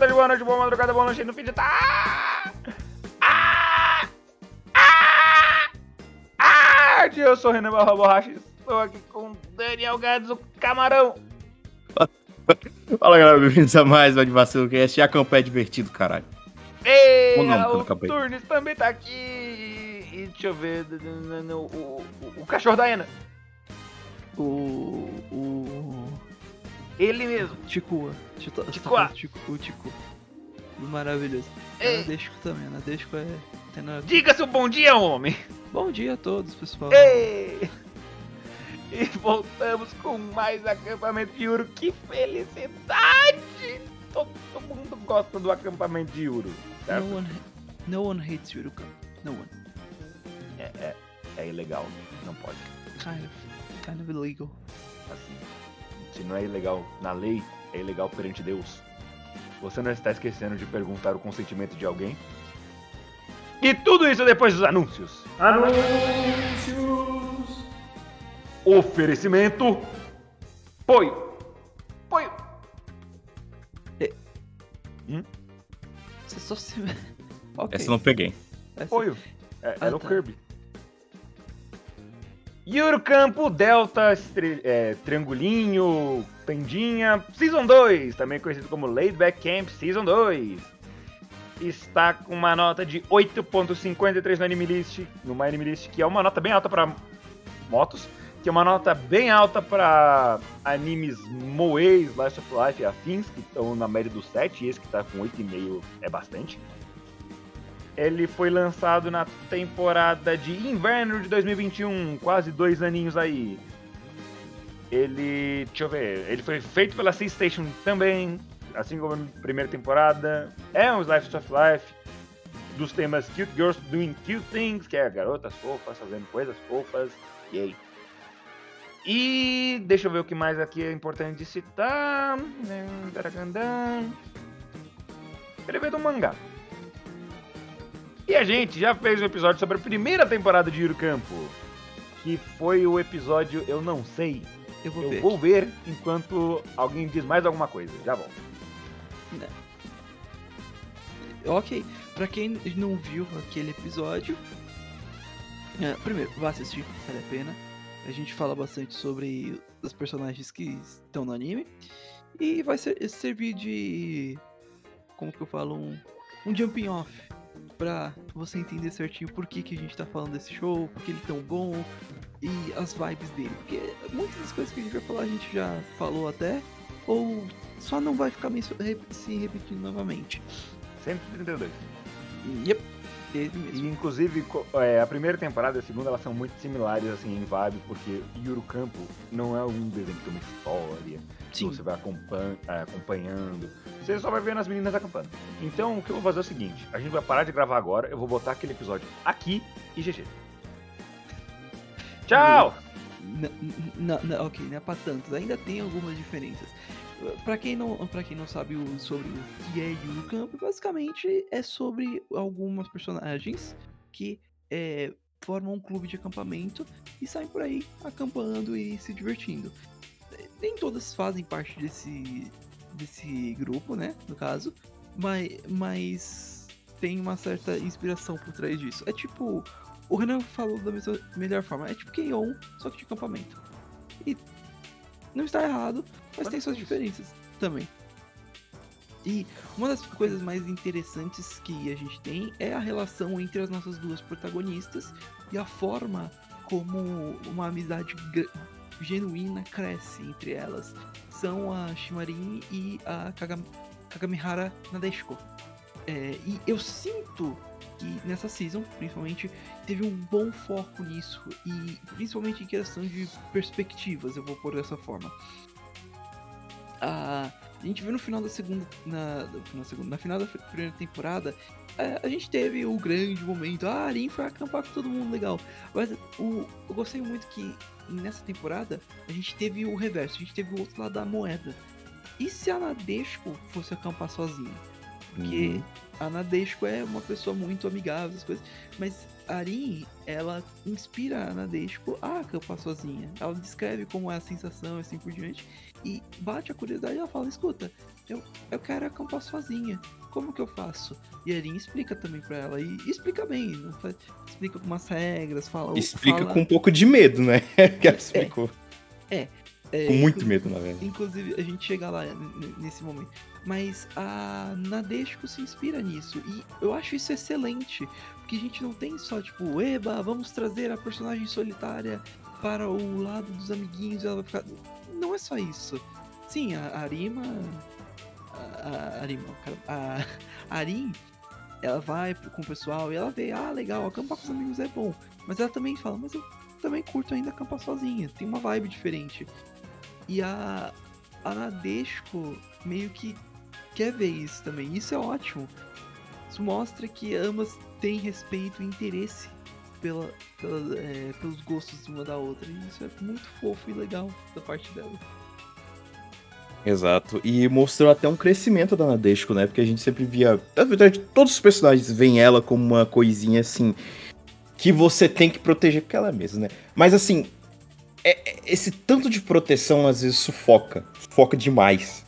tarde, boa noite, boa madrugada, boa noite no fim de tarde. Ah! Ah! Ah! Eu sou o Renan Barra Borracha e estou aqui com Daniel Guedes, o camarão. Fala galera, bem-vindos a mais um Advacilo Cast. E a campanha é divertido, caralho. Ei, Qual o nome do o campeão? Turnes também tá aqui. E deixa eu ver, o, o, o, o cachorro da Ana. O. O. Ele mesmo. Ticoa. Tico. O Tico. Maravilhoso. Ei. Anadesco também. Anadesco é. Nada- Diga seu bom dia, homem. Bom dia a todos, pessoal. Ei! E voltamos com mais acampamento de Uro. Que felicidade! Todo mundo gosta do acampamento de certo? No one, no one hates Yuruka. No one. É, é, é ilegal, não pode. Kind of. Kind of illegal. Assim, se não é ilegal na lei, é ilegal perante Deus. Você não está esquecendo de perguntar o consentimento de alguém? E tudo isso depois dos anúncios. Anúncios! Oferecimento. Poio. Poio. Você só se. ok. Essa eu não peguei. Essa-. É, Ah, era o tá. Kirby. Eurocampo Delta é, Triangulinho Tendinha Season 2, também conhecido como Laid Back Camp Season 2. Está com uma nota de 8.53 no Animalist, no My Animalist, que é uma nota bem alta para motos, que é uma nota bem alta para animes Moe, Slice of Life e afins, que estão na média do 7, e esse que está com 8,5 é bastante. Ele foi lançado na temporada de inverno de 2021, quase dois aninhos aí. Ele, deixa eu ver, ele foi feito pela Sea Station também, assim como a primeira temporada. É um Slice of Life dos temas Cute Girls Doing Cute Things, que é garotas fofas fazendo coisas fofas, yay. E deixa eu ver o que mais aqui é importante de citar. Veio do mangá. E a gente já fez um episódio sobre a primeira temporada de Campo, que foi o episódio Eu Não Sei. Eu vou Eu ver. vou ver enquanto alguém diz mais alguma coisa. Já volto. Ok, pra quem não viu aquele episódio, é, primeiro, vá assistir, vale a pena. A gente fala bastante sobre os personagens que estão no anime. E vai ser, servir de. Como que eu falo? Um, um jumping off. Pra você entender certinho por que, que a gente tá falando desse show, por que ele é tão bom e as vibes dele. Porque muitas das coisas que a gente vai falar a gente já falou até, ou só não vai ficar se repetindo novamente. 132. Yep, ele E mesmo. inclusive é, a primeira temporada e a segunda elas são muito similares assim em vibe, porque Yuru Campo não é um desenho que tem uma história, Sim, você vai acompan- é, acompanhando. Você só vai vendo as meninas acampando. Então o que eu vou fazer é o seguinte: a gente vai parar de gravar agora, eu vou botar aquele episódio aqui e GG. Tchau! N- n- n- n- ok, não é pra tantos. Ainda tem algumas diferenças. Pra quem não, pra quem não sabe o- sobre o que é Yuru Camp, basicamente é sobre algumas personagens que é, formam um clube de acampamento e saem por aí acampando e se divertindo. Nem todas fazem parte desse, desse grupo, né? No caso, mas, mas tem uma certa inspiração por trás disso. É tipo o Renan falou da mesma- melhor forma. É tipo Keion, só que de acampamento. E não está errado, mas tem suas diferenças também. E uma das coisas mais interessantes que a gente tem é a relação entre as nossas duas protagonistas e a forma como uma amizade genuína cresce entre elas. São a Shimarin e a Kagam Kagamihara Nadeshiko. É, e eu sinto que nessa season, principalmente, teve um bom foco nisso. E principalmente em questão de perspectivas, eu vou pôr dessa forma. A, a gente viu no final da segunda. Na, na, segunda, na final da primeira temporada, a, a, gente teve o grande momento. Ah, Arin foi acampar com todo mundo legal. Mas o, eu gostei muito que nessa temporada a gente teve o reverso, a gente teve o outro lado da moeda. E se a Nadeshko fosse acampar sozinha? Porque uhum. A Nadeshko é uma pessoa muito amigável, as coisas. Mas a Arin, ela inspira a Nadeshko a acampar sozinha. Ela descreve como é a sensação, assim por diante. E bate a curiosidade e ela fala: escuta, eu, eu quero acampar sozinha. Como que eu faço? E a Erin explica também pra ela. E explica bem. Faz, explica com umas regras, fala. Explica fala... com um pouco de medo, né? que ela explicou. É. é com muito medo, na verdade. Inclusive, a gente chega lá nesse momento. Mas a Nadeshko se inspira nisso. E eu acho isso excelente. Porque a gente não tem só, tipo, eba, vamos trazer a personagem solitária para o lado dos amiguinhos e ela vai ficar não é só isso. Sim, a, Arima. A, a Arima, a, a Arin, ela vai com o pessoal e ela vê, ah, legal, acampar com os amigos é bom. Mas ela também fala, mas eu também curto ainda acampar sozinha, tem uma vibe diferente. E a, a Nadeshko meio que quer ver isso também, isso é ótimo. Isso mostra que ambas têm respeito e interesse pela, pela é, pelos gostos uma da outra. E isso é muito fofo e legal da parte dela. Exato. E mostrou até um crescimento da Nadeshko, né? Porque a gente sempre via. Na verdade, todos os personagens veem ela como uma coisinha assim. Que você tem que proteger, porque ela é mesmo, né? Mas assim. É, é, esse tanto de proteção às vezes sufoca. Sufoca demais.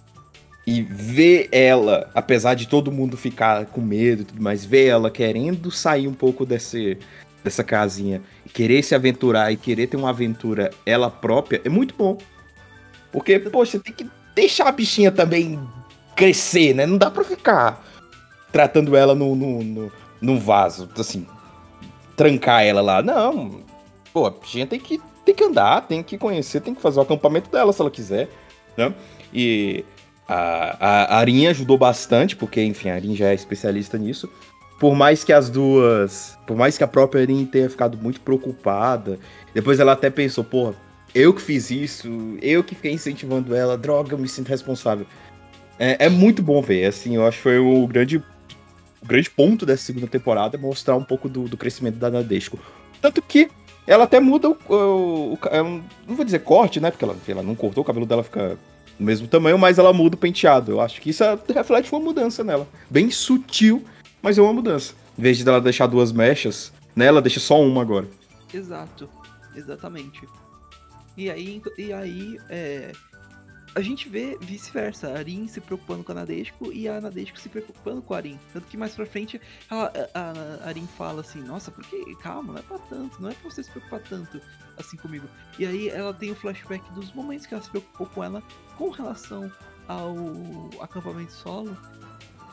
E ver ela, apesar de todo mundo ficar com medo e tudo mais, ver ela querendo sair um pouco desse, dessa casinha, querer se aventurar e querer ter uma aventura ela própria, é muito bom. Porque, poxa, tem que deixar a bichinha também crescer, né? Não dá pra ficar tratando ela no, no, no, num vaso, assim, trancar ela lá. Não. Pô, a bichinha tem que, tem que andar, tem que conhecer, tem que fazer o acampamento dela se ela quiser, né? E a, a, Arinha ajudou bastante, porque, enfim, a Arin já é especialista nisso por mais que as duas. Por mais que a própria Erin tenha ficado muito preocupada, depois ela até pensou, porra, eu que fiz isso, eu que fiquei incentivando ela, droga, eu me sinto responsável. É, é muito bom ver, assim, eu acho que foi o grande, o grande ponto dessa segunda temporada, mostrar um pouco do, do crescimento da Nadeshko. Tanto que ela até muda o, o, o, é Não vou dizer corte, né? Porque ela, ela não cortou, o cabelo dela fica do mesmo tamanho, mas ela muda o penteado. Eu acho que isso reflete uma mudança nela. Bem sutil, mas é uma mudança. Em vez de ela deixar duas mechas, né, ela deixa só uma agora. Exato, exatamente. E aí, e aí é, a gente vê vice-versa, a Arin se preocupando com a Nadeshko e a Nadeshko se preocupando com a Arin. Tanto que mais pra frente ela, a, a Arin fala assim, nossa, porque calma, não é pra tanto, não é pra você se preocupar tanto assim comigo. E aí ela tem o flashback dos momentos que ela se preocupou com ela com relação ao acampamento solo.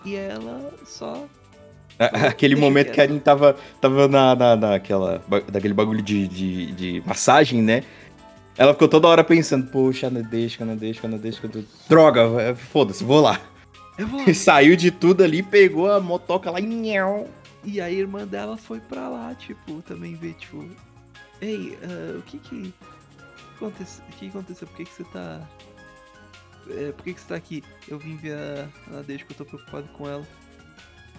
E ela só Aquele momento que a Arin tava, tava na, na, naquela, daquele bagulho de, de, de, massagem, né? Ela ficou toda hora pensando, poxa, não deixa, não deixa, não deixa. Droga, foda-se, vou lá. Eu vou lá. Saiu de tudo ali, pegou a motoca lá e nhau. E a irmã dela foi pra lá, tipo, também ver, tipo... Ei, uh, o que que... Aconteceu, o que aconteceu? Por que que você tá... É, por que que você tá aqui? Eu vim ver a Nadesha que eu tô preocupado com ela.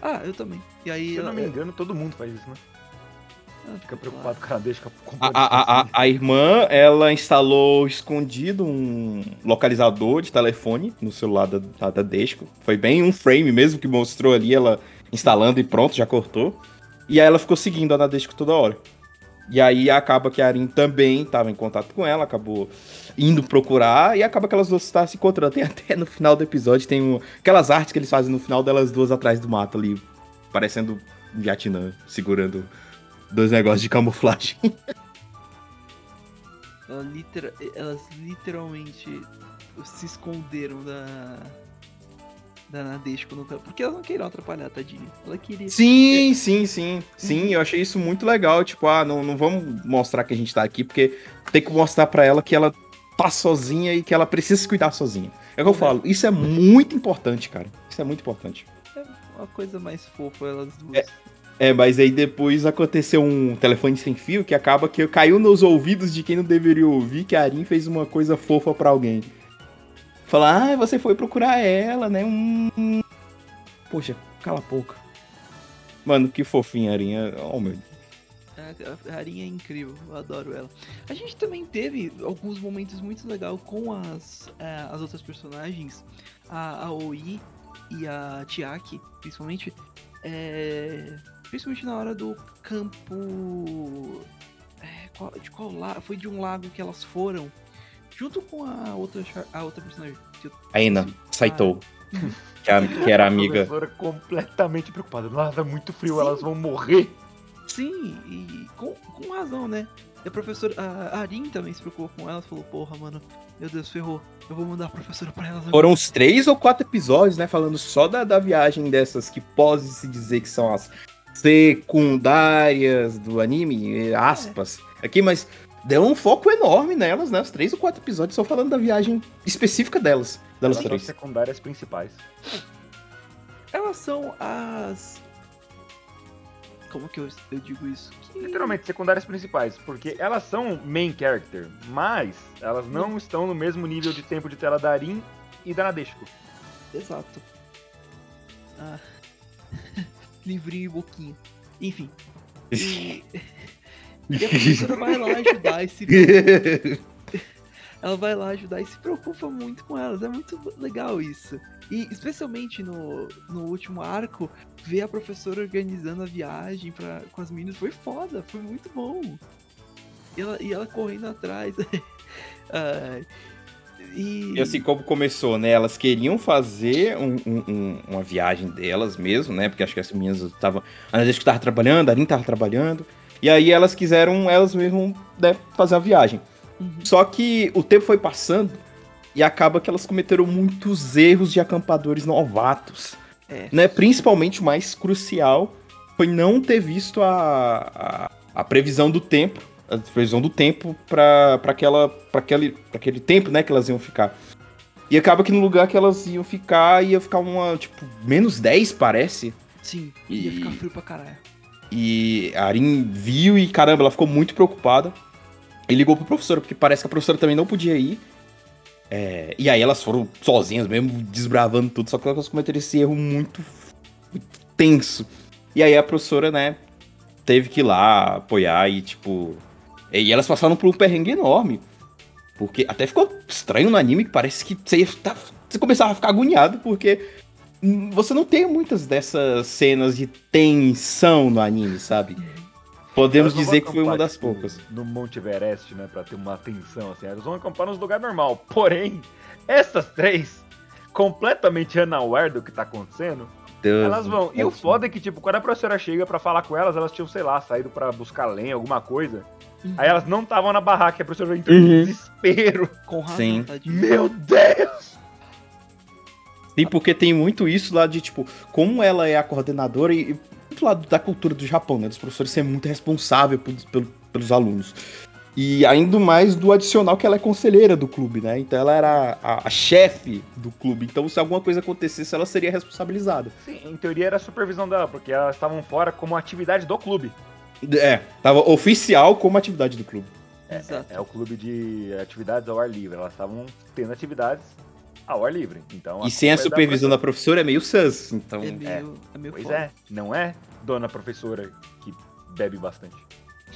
Ah, eu também. E aí, Se eu não me engano, todo mundo faz isso, né? Fica preocupado com a deixa com a, a, a, a irmã, ela instalou escondido um localizador de telefone no celular da, da Desco. Foi bem um frame mesmo que mostrou ali ela instalando e pronto, já cortou. E aí ela ficou seguindo a Nadesco toda hora. E aí acaba que a Arin também estava em contato com ela, acabou indo procurar e acaba que elas duas estão se encontrando. Tem até no final do episódio, tem um, aquelas artes que eles fazem no final delas duas atrás do mato ali, parecendo Vietnã, segurando dois negócios de camuflagem. Elas literalmente se esconderam da, da Nadeshko no campo. Porque elas não queriam atrapalhar, tadinha. Ela queria. Sim, sim, sim. Sim, eu achei isso muito legal. Tipo, ah, não, não vamos mostrar que a gente tá aqui, porque tem que mostrar para ela que ela tá sozinha e que ela precisa se cuidar sozinha. É o que eu falo, isso é muito importante, cara. Isso é muito importante. É uma coisa mais fofa, elas duas. É, mas aí depois aconteceu um telefone sem fio que acaba que caiu nos ouvidos de quem não deveria ouvir que a Arin fez uma coisa fofa pra alguém. Falar, ah, você foi procurar ela, né? Hum. Poxa, cala a boca. Mano, que fofinha, Arinha. Oh, meu Deus. A a Arinha é incrível, eu adoro ela. A gente também teve alguns momentos muito legais com as, eh, as outras personagens, a, a Oi e a Chiaki, principalmente. eh, principalmente na hora do campo. qual- de qual lago? Foi de um lago que elas foram. Junto com a outra, a outra personagem. que eu- A Ina, Saito. Que, a- que era amiga. A professora completamente preocupada. Lá tá muito frio, elas vão morrer. Sim, e com, com razão, né? E a professora. A Arin também se preocupou com elas, falou, porra, mano, meu Deus, ferrou. Eu vou mandar a professora pra elas agora. Foram uns três ou quatro episódios, né? Falando só da, da viagem dessas que pode-se dizer que são as secundárias do anime, aspas. Aqui, mas deu um foco enorme nelas, né? Os três ou quatro episódios só falando da viagem específica delas. Delas Elas são três. secundárias principais. Elas são as. Como que eu, eu digo isso? Que- Literalmente, secundárias principais. Porque elas são main character, mas elas não estão no mesmo nível de tempo de tela da Arin e da Nadeshiko. Exato. Ah. Livrinho e boquinha. Enfim. E... e a professora vai lá ajudar e se ela vai lá ajudar e se preocupa muito com elas. É muito legal isso. E especialmente no, no último arco, ver a professora organizando a viagem pra, com as meninas foi foda, foi muito bom. E ela, e ela correndo atrás. Ai. E, E assim como começou, né? Elas queriam fazer um- um- um- uma viagem delas mesmo, né? Porque acho que as meninas estavam. A Nadesco tava trabalhando, a Arin tava trabalhando. E aí elas quiseram, elas mesmo, né, fazer a viagem. Uhum. Só que o tempo foi passando e acaba que elas cometeram muitos erros de acampadores novatos. É. Né? Principalmente o mais crucial foi não ter visto a, a, a previsão do tempo. A previsão do tempo pra, pra, aquela, pra, aquele, pra aquele tempo né, que elas iam ficar. E acaba que no lugar que elas iam ficar, ia ficar uma, tipo, menos 10, parece. Sim, ia E- ficar frio pra caralho. E a Arin viu e, caramba, ela ficou muito preocupada. E ligou pro professor, porque parece que a professora também não podia ir. É, e aí elas foram sozinhas mesmo, desbravando tudo, só que elas cometeram esse erro muito, muito tenso. E aí a professora, né, teve que ir lá apoiar e, tipo... E elas passaram por um perrengue enorme. Porque até ficou estranho no anime, que parece que você, tá- você começava a ficar agoniado, porque você não tem muitas dessas cenas de tensão no anime, sabe? Podemos dizer que foi uma das poucas. No Monte Everest, né? Pra ter uma atenção, assim. Elas vão acampar nos lugares normal. Porém, essas três, completamente unaware do que tá acontecendo, Deus elas vão. E o Deus. foda é que, tipo, quando a professora chega pra falar com elas, elas tinham, sei lá, saído pra buscar lenha, alguma coisa. Aí elas não estavam na barraca, e a professora entrou em Uhum. desespero. Com razão, Sim. tadinho. Meu Deus! Sim, porque tem muito isso lá de, tipo, como ela é a coordenadora e, e muito lado da cultura do Japão, né? Dos professores ser muito responsável por- pelo- pelos alunos. E ainda mais do adicional que ela é conselheira do clube, né? Então ela era a, a chefe do clube. Então se alguma coisa acontecesse, ela seria responsabilizada. Sim, em teoria era a supervisão dela, porque elas estavam fora como atividade do clube. É, tava oficial como atividade do clube. Exato. É o clube de atividades ao ar livre. Elas estavam tendo atividades ao ar livre. Então, E sem a é da supervisão da professora é meio sus. Então, É meio, é meio Pois foda. é, não é dona professora que bebe bastante.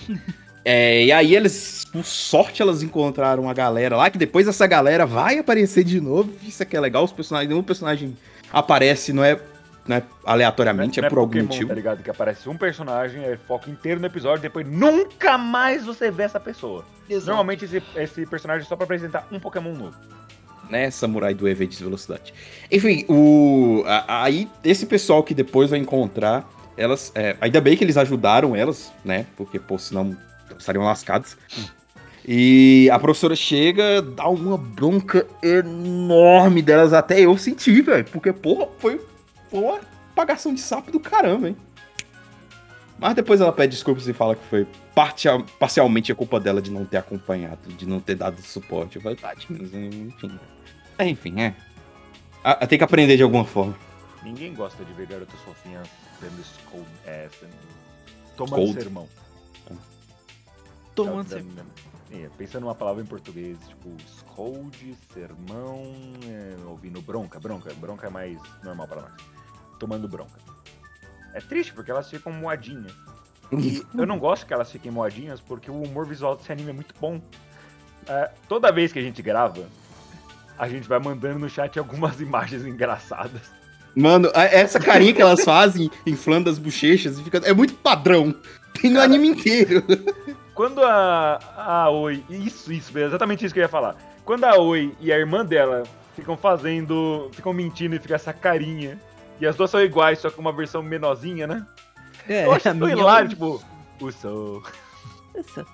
É, e aí eles, por sorte, elas encontraram a galera lá, que depois essa galera vai aparecer de novo. Isso aqui é legal, os personagens, nenhum personagem aparece, não é, não é aleatoriamente, Não é por algum Pokémon, motivo. Tá ligado? Que aparece um personagem, é foco inteiro no episódio, depois nunca mais você vê essa pessoa. Exato. Normalmente esse, esse personagem é só pra apresentar um Pokémon novo. né, samurai do EV de velocidade. Enfim, o a- aí esse pessoal que depois vai encontrar, elas, é, ainda bem que eles ajudaram elas, né? Porque pô, senão estariam lascadas. E a professora chega, dá uma bronca enorme delas, até eu senti, velho, porque porra, foi uma pagação de sapo do caramba, hein? Mas depois ela pede desculpas e fala que foi partia- parcialmente a culpa dela de não ter acompanhado, de não ter dado suporte. Eu falei, tadinho, enfim. É, enfim, é. Ah, tem que aprender de alguma forma. Ninguém gosta de ver garotas fofinhas sendo scold, é, sendo... tomando Scold. sermão. Tomando da- é, pensando numa palavra em português, tipo, scold, sermão, é, ouvindo bronca, bronca, bronca é mais normal pra nós. Tomando bronca. É triste porque elas ficam moadinhas. E eu não gosto que elas fiquem moadinhas porque o humor visual desse anime é muito bom. É, toda vez que a gente grava, a gente vai mandando no chat algumas imagens engraçadas. Mano, essa carinha que elas fazem, inflando as bochechas, fica, é muito padrão. Tem no anime inteiro. Quando a, a Oi. Isso, isso, exatamente isso que eu ia falar. Quando a Oi e a irmã dela ficam fazendo. ficam mentindo e fica essa carinha. E as duas são iguais, só que uma versão menorzinha, né? É, eu acho tão hilário, tipo. O Soul.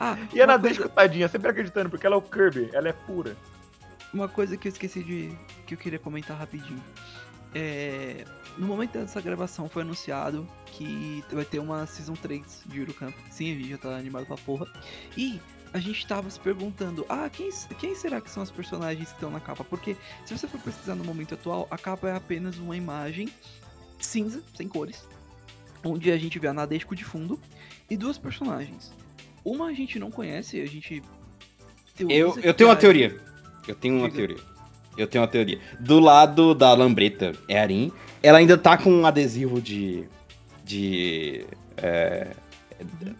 Ah, E a uma Nadeshko, coisa, tadinha, sempre acreditando, porque ela é o Kirby, ela é pura. uma coisa que eu esqueci de. que eu queria comentar rapidinho. É, no momento dessa gravação foi anunciado que vai ter uma Season 3 de Eurocamp. Sim, a gente já tá animado pra porra. E a gente tava se perguntando, ah, quem, quem será que são os personagens que estão na capa? Porque se você for pesquisar no momento atual, a capa é apenas uma imagem cinza, sem cores, onde a gente vê a Nadeshko de fundo e duas personagens. Uma a gente não conhece, a gente. Eu, eu tenho uma a- teoria. Eu tenho uma Diga. teoria. Eu tenho uma teoria. Do lado da lambreta é a Arin. Ela ainda tá com um adesivo de. de. é,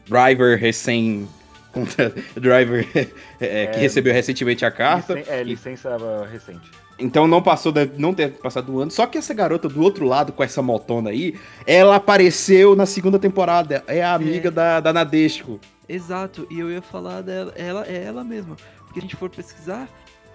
driver recém. Contra- driver é, que É, recebeu recentemente a carta. Licen- é, licença recente. Então não passou, deve não ter passado um ano. Só que essa garota do outro lado, com essa motona aí, ela apareceu na segunda temporada. É a amiga É. da, da Nadeshko. Exato, e eu ia falar dela, ela é ela mesma. Porque a gente for pesquisar,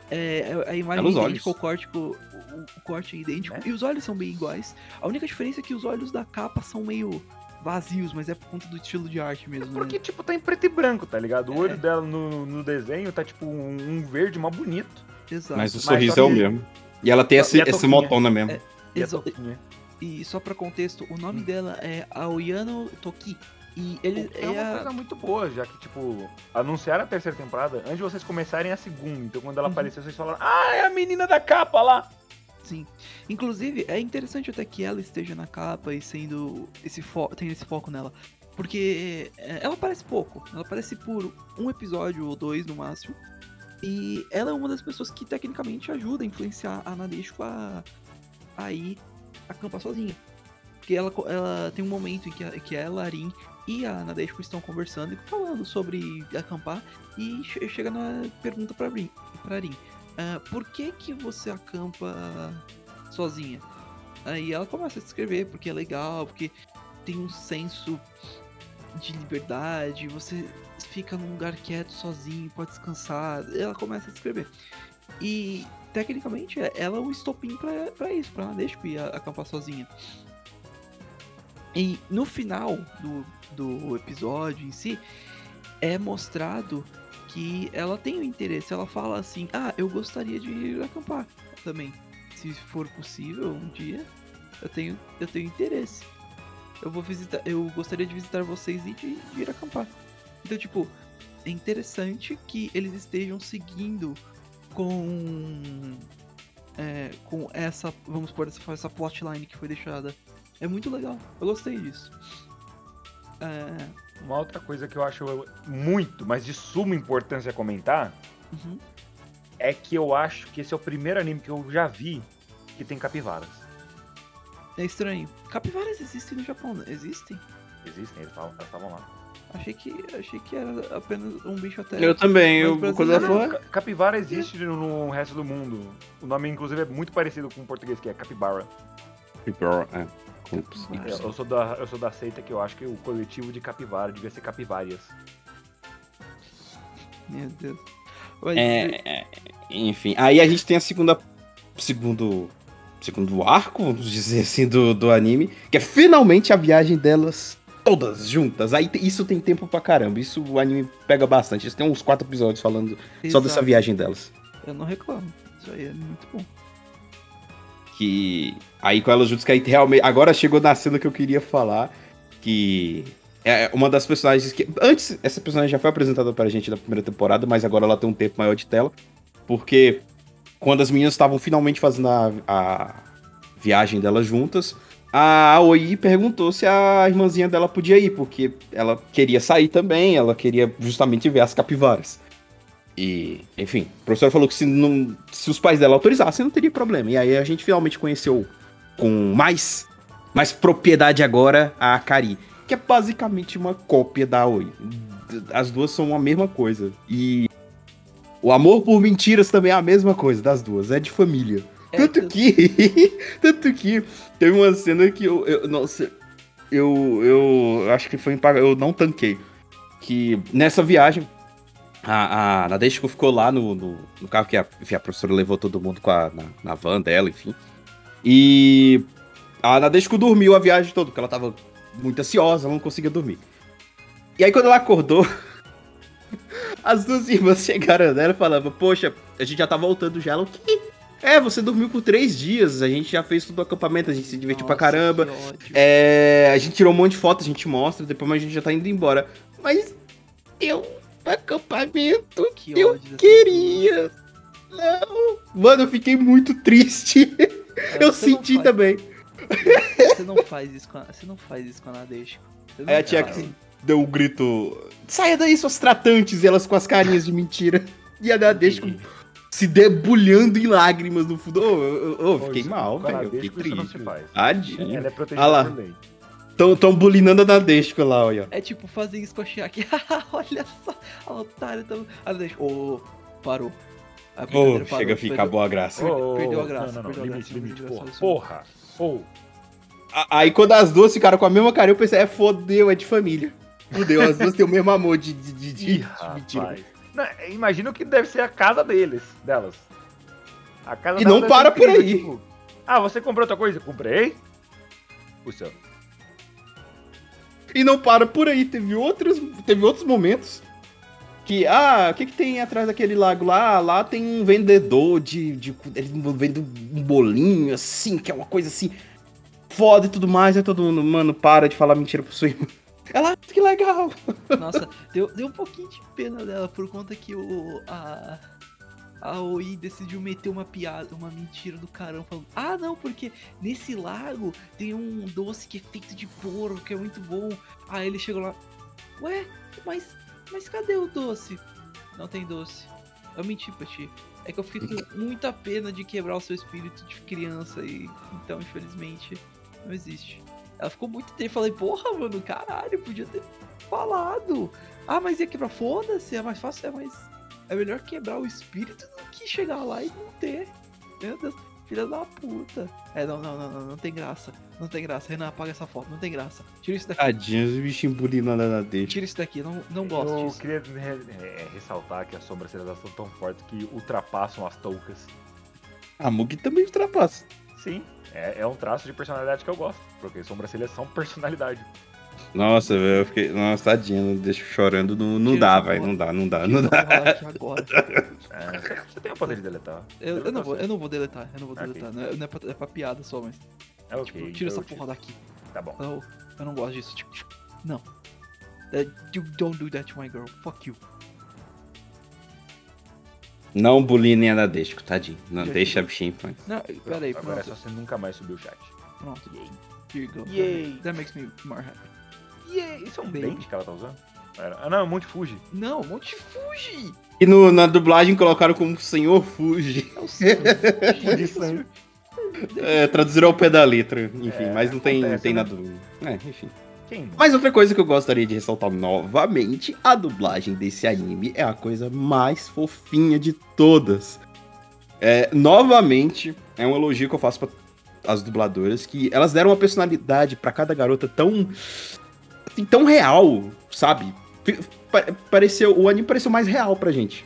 é, a imagem é olhos. idêntica, o corte, o, o- corte é idêntico, Né? e os olhos são bem iguais. A única diferença é que os olhos da capa são meio vazios, mas é por conta do estilo de arte mesmo, Porque, né? tipo, tá em preto e branco, tá ligado? O É. olho dela no, no desenho tá, tipo, um, um verde mó bonito. Exato. Mas o Mas sorriso só é o mesmo. E ela tem E esse, a esse motona mesmo. É. E a Exa- touquinha. E só pra contexto, o nome dela é Aoyano Toki. E ele É é, uma a- coisa muito boa, já que, tipo, anunciaram a terceira temporada antes de vocês começarem a segunda. Então, quando ela Uhum. apareceu, vocês falaram, ah, é a menina da capa lá. Sim. Inclusive, é interessante até que ela esteja na capa e sendo esse fo tem esse foco nela. Porque é, ela aparece pouco. Ela aparece por um episódio ou dois no máximo. E ela é uma das pessoas que tecnicamente ajuda a influenciar a Nadeshko a, a ir acampar sozinha. Porque ela, ela tem um momento em que, a- que ela, a Arin e a Nadeshko estão conversando e falando sobre acampar. E che- chega na pergunta pra Arin. Pra Arin "Ah, por que que você acampa sozinha? Aí ela começa a descrever porque é legal, porque tem um senso de liberdade, você fica num lugar quieto sozinho, pode descansar. Ela começa a descrever. E tecnicamente é- ela é o estopim pra isso, pra Nadeshko ir a- acampar sozinha. E no final do, do episódio em si, é mostrado que ela tem o interesse. Ela fala assim: Ah, eu gostaria de ir acampar também. Se for possível, um dia, eu tenho, eu tenho interesse. Eu vou visitar, eu gostaria de visitar vocês e de, de ir acampar. Então, tipo, é interessante que eles estejam seguindo com é, com essa, vamos por essa, essa plotline que foi deixada. É muito legal. Eu gostei disso. É, Uma outra coisa que eu acho muito, mas de suma importância comentar, uhum. é que eu acho que esse é o primeiro anime que eu já vi que tem capivaras. É estranho. Capivaras existem no Japão, né? Existem? Existem, eles falam- elas estavam lá. Achei que, achei que era apenas um bicho até. Eu também, eu, quando ela. Ca- Capivara existe no, no resto do mundo. O nome, inclusive, é muito parecido com o português, que é capibara. É, com Ah, Eu, eu sou da, eu sou da seita que eu acho que o coletivo de capivara devia ser capivárias. Meu Deus. Mas, É, é, enfim, aí a gente tem a segunda. Segundo. Segundo arco, vamos dizer assim, do, do anime, que é finalmente a viagem delas todas juntas. Aí isso tem tempo pra caramba. Isso o anime pega bastante. Eles têm uns quatro episódios falando só dessa exato. viagem delas. Eu não reclamo. Isso aí é muito bom. Que. Aí com elas juntas, que aí realmente. Agora chegou na cena que eu queria falar. que é uma das personagens que. Antes, essa personagem já foi apresentada pra gente na primeira temporada, mas agora ela tem um tempo maior de tela. Porque quando as meninas estavam finalmente fazendo a, a viagem delas juntas, a Aoi perguntou se a irmãzinha dela podia ir, porque ela queria sair também, ela queria justamente ver as capivaras. E, enfim, o professor falou que se, não, se os pais dela autorizassem, não teria problema. E aí a gente finalmente conheceu com mais, mais propriedade agora a Akari, que é basicamente uma cópia da Aoi. As duas são a mesma coisa. E o amor por mentiras também é a mesma coisa das duas, é de família. É, Tanto que. tanto que teve uma cena que eu. eu nossa. Eu, eu acho que foi em Eu não tanquei. Que nessa viagem, a, a Nadeshiko ficou lá no, no, no carro que a, enfim, a professora levou todo mundo com a, na, na van dela, enfim. E a Nadeshiko dormiu a viagem toda, porque ela tava muito ansiosa, ela não conseguia dormir. E aí quando ela acordou, as duas irmãs chegaram nela e falavam, poxa, a gente já tá voltando já. Ela, o quê? É, você dormiu por três dias, a gente já fez todo o acampamento, a gente se divertiu pra Nossa, caramba. que ódio. É, a gente tirou um monte de fotos, a gente mostra, depois a gente já tá indo embora. Mas eu, acampamento, Que eu queria. Não. Mano, eu fiquei muito triste. duas. eu senti faz- também. Você não faz isso com a, você não faz isso com a Nadeshiko. Não Aí a tia que deu um grito: Saia daí, suas tratantes! E elas com as carinhas de mentira. E a Nadeshko se debulhando em lágrimas no fundo. Ô, ô, fiquei mal, velho. Eu Fiquei triste. Ela é protegida Ah lá. por lei. Tão, tão bulinando a Nadeshko lá, olha. É tipo fazer isso com a Chiaki. Olha só, a otária tá. A Nadeshiko. Ô, parou. A Ô, brincadeira parou, chega a ficar perdeu- boa graça. Perdeu- perdeu a graça, Não, não, não. perdeu a Limite, graça, limite. a Porra. graça. Porra. Ou. A- Aí quando as duas ficaram com a mesma cara, eu pensei, é fodeu, é de família. Fodeu, as duas têm o mesmo amor de, de, de, de- Ih, de. Não, imagino que deve ser a casa deles, delas. A casa E delas não para por aí. tipo, ah, você comprou outra coisa? Comprei. Puxa. E não para por aí, teve outros, teve outros momentos que, ah, o que que tem atrás daquele lago lá? Lá tem um vendedor de, de ele vende um bolinho assim, que é uma coisa assim, foda e tudo mais, aí todo mundo, mano, para de falar mentira pro seu irmão. Ela, que legal. Nossa, deu, deu um pouquinho de pena dela por conta que o. A. A Oi decidiu meter uma piada, uma mentira do caramba, falando: Ah, não, porque nesse lago tem um doce que é feito de porco, que é muito bom. Aí ele chegou lá: Ué, mas, mas cadê o doce? Não tem doce. Eu menti pra ti. É que eu fiquei com muita pena de quebrar o seu espírito de criança e então, infelizmente, não existe. Ela ficou muito tempo. Falei, porra, mano, caralho, podia ter falado. Ah, mas ia quebrar, foda-se, é mais fácil, é mais. É melhor quebrar o espírito do que chegar lá e não ter. Meu Deus, filha da puta. É, não, não, não, não, não tem graça. Não tem graça. Renan, apaga essa foto, não tem graça. Tira isso daqui. Tadinho, os bichinhos bulinando na dele. Tira isso daqui, não, não gosto Eu disso. queria re- é, ressaltar que as sobrancelhas são tão fortes que ultrapassam as toucas. A Mugi também ultrapassa. Sim, é, é um traço de personalidade que eu gosto. Porque sobrancelhas são personalidade. Nossa, velho, eu fiquei. Nossa, tadinho, não deixa chorando. Não, não dá, essa velho. porra. Não dá, não dá, não essa dá. agora. É, você- tem o poder de deletar. Eu, eu não vou, eu não vou deletar, eu não vou Ok. deletar. Não é, não é pra, é pra piada só, mas. É ok. tipo, tira essa eu porra daqui. Tá bom. Eu, eu não gosto disso. Tipo, não. That- you don't do that to my girl. Fuck you. Não bulinem a Nadesco, tadinho. Não, Já deixa a bichinha em paz. Não, peraí, Agora é pronto. só você nunca mais subir o chat. Pronto. Here you go. Yay. That makes me more happy. E é- isso é um Baby. dente que ela tá usando? Era- Ah, não, é um monte Fuji. Não, um monte de Fuji! E no- na dublagem colocaram como Senhor Fuji. É o senhor Fuji Fuji. É, traduziram ao pé da letra. Enfim, É, mas não tem, acontece, tem né? nada. É, enfim. Quem? Mas outra coisa que eu gostaria de ressaltar novamente: a dublagem desse anime é a coisa mais fofinha de todas. É, novamente, é um elogio que eu faço para as dubladoras, que elas deram uma personalidade pra cada garota tão. Assim, tão real, sabe? Pareceu, o anime pareceu mais real pra gente.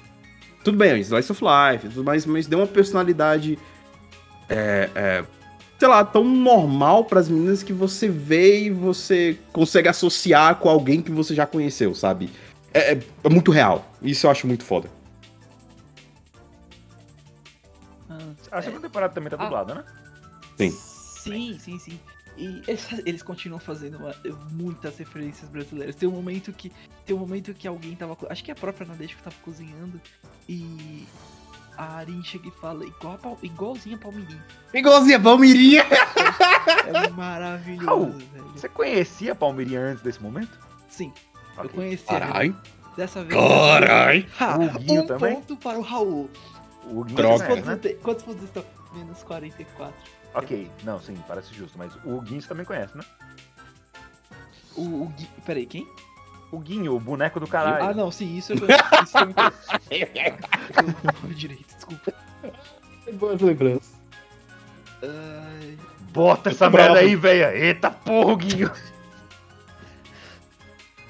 Tudo bem, Slice of Life, tudo mais, mas deu uma personalidade. É, é, sei lá, tão normal pras meninas que você vê e você consegue associar com alguém que você já conheceu, sabe? É, é- é muito real. Isso eu acho muito foda. Ah, A segunda temporada também tá Ah. dublada, né? Sim. Sim, sim, sim. E eles, eles continuam fazendo uma- muitas referências brasileiras. Tem um momento que. Tem um momento que alguém tava. Acho que é a própria Nadeshko tava cozinhando. E a Arin chega e fala igual a igualzinho a Palmeirinha. Igualzinho a Palmeirinha. É maravilhoso, Raul, velho. Você conhecia a Palmeirinha antes desse momento? Sim, eu Ok. conheci. Caralho. Dessa vez. Caralho. Ha, O Guinho um também? ponto para o Raul. O Guinho Droga. Quantos também, pontos, né? Quantos pontos estão? Menos 44. Ok, não, sim, parece justo, mas o Guinho você também conhece, né? O, o Gui... Peraí, quem? O Guinho, o boneco do caralho. Ah, não, sim, isso eu conheço. Isso eu me conheço. Eu não direito, desculpa. Boas lembranças. Ai, Bota essa Bravo. merda aí, velho. Eita porra, o Guinho.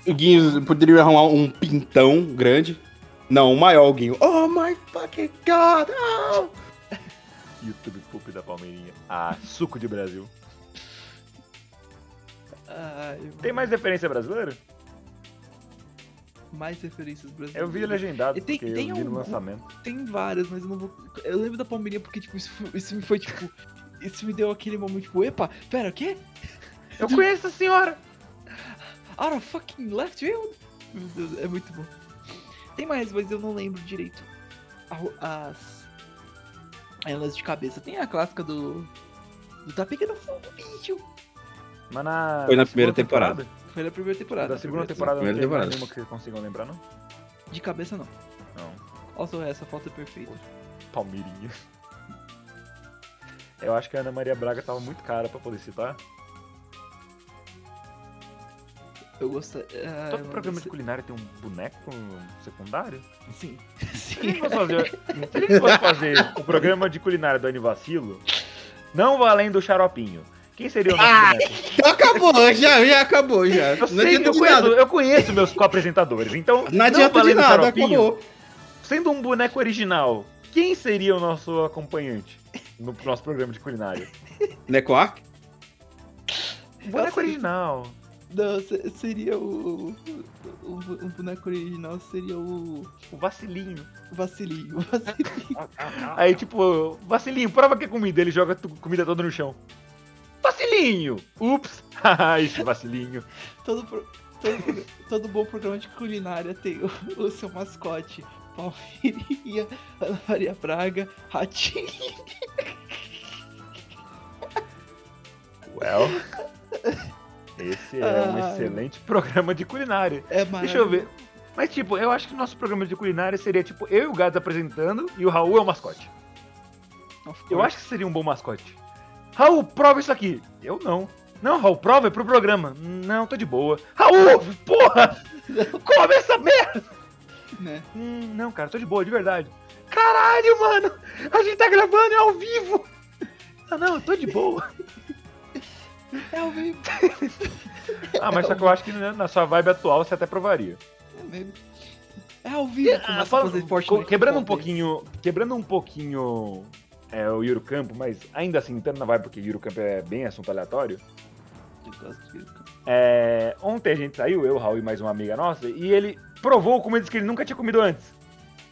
O Guinho poderia arrumar um pintão grande. Não, o maior o Guinho. Oh my fucking god! oh! YouTube Poop da Palmeirinha. Ah, suco de Brasil. ai, Tem mais referência brasileira? mais referências brasileiras. Eu vi legendado, tem- porque tem eu vi no algum- lançamento. Tem várias, mas eu não vou. Eu lembro da Palmeirinha porque, tipo, isso, isso me foi, tipo. Isso me deu aquele momento, tipo, epa, pera, o quê? Eu conheço a senhora! Out of fucking left field? Meu Deus, é muito bom. Tem mais, mas eu não lembro direito. A- As. Elas de cabeça. Tem a clássica do. Do tá pegando fogo, bicho. Mas na. Foi na primeira temporada. Foi na primeira temporada. Da segunda primeira temporada não tem temporada. nenhuma que vocês consigam lembrar, não? De cabeça não. Não. Olha só essa foto é perfeita. Palmeirinha. Eu acho que a Ana Maria Braga tava muito cara pra poder citar. Eu gosto. ah, Todo programa de culinária tem um boneco secundário? Sim. Se a gente Sim. fosse fazer, se a gente fosse fazer o programa de culinária do Anivacilo, não valendo o xaropinho, quem seria o nosso Ah! boneco? Acabou, já, já acabou, já. Eu sei, eu de conheço, nada. eu conheço meus co-apresentadores, então Não adianta de valendo o nada, acabou. Sendo um boneco original, quem seria o nosso acompanhante no nosso programa de culinária? Necoark? Um boneco original. Não, se- seria o. O, o boneco original seria o. O vacilinho. o Vacilinho. O Vacilinho. Aí, tipo, vacilinho, prova que é comida. Ele joga comida toda no chão. Vacilinho! Ups! Haha, esse vacilinho. todo, pro- todo, todo bom programa de culinária tem o, o seu mascote. Palmeirinha, Ana Maria Braga, Ratinho. Well, esse é um Ai. excelente programa de culinária. É Deixa eu ver. Mas, tipo, eu acho que o nosso programa de culinária seria, tipo, eu e o Gads apresentando e o Raul é o mascote. Eu acho que seria um bom mascote. Raul, prova isso aqui. Eu não. Não, Raul, prova é pro programa. Não, tô de boa. Raul, porra! Come essa merda! Né? Hum, não, cara, tô de boa, de verdade. Caralho, mano! A gente tá gravando é ao vivo! Ah, não, eu tô de boa. É ao vivo. Ah, mas só que eu acho que né, na sua vibe atual você até provaria. É mesmo. É ao vivo. Ah, quebrando um pouquinho. Quebrando um pouquinho é, o Yuro Campo, mas ainda assim, entrando na vibe, porque Yuro Campo é bem assunto aleatório. Eu gosto de Yuri É, ontem a gente saiu, eu, Raul e mais uma amiga nossa, e ele provou comidas que ele nunca tinha comido antes.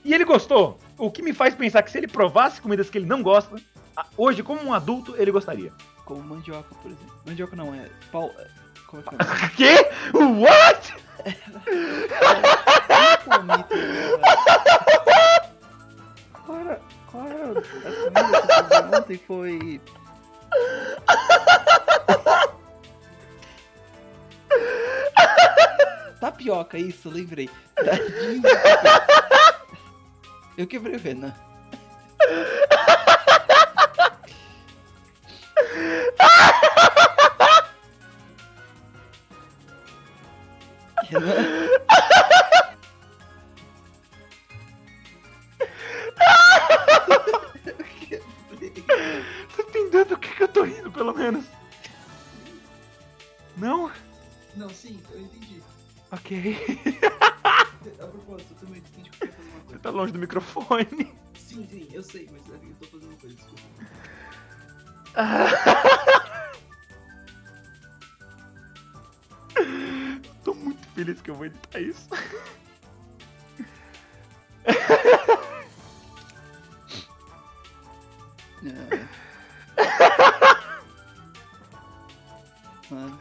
E ele gostou. O que me faz pensar que se ele provasse comidas que ele não gosta, hoje, como um adulto, ele gostaria. Como mandioca, por exemplo. Mandioca não, é. Pau. é- Como é que é? Quê? What? Qual era, qual era a comida que ontem? Foi. Tapioca, isso, lembrei. Eu quebrei o Renan. Tô entendendo o que, que eu tô rindo, pelo menos. Não? Não, sim, eu entendi. Ok. A propósito, eu também entendi que eu queria fazer uma Você tá longe do microfone. Sim, sim, eu sei, mas é eu tô Tô muito feliz que eu vou editar isso. É. Mano.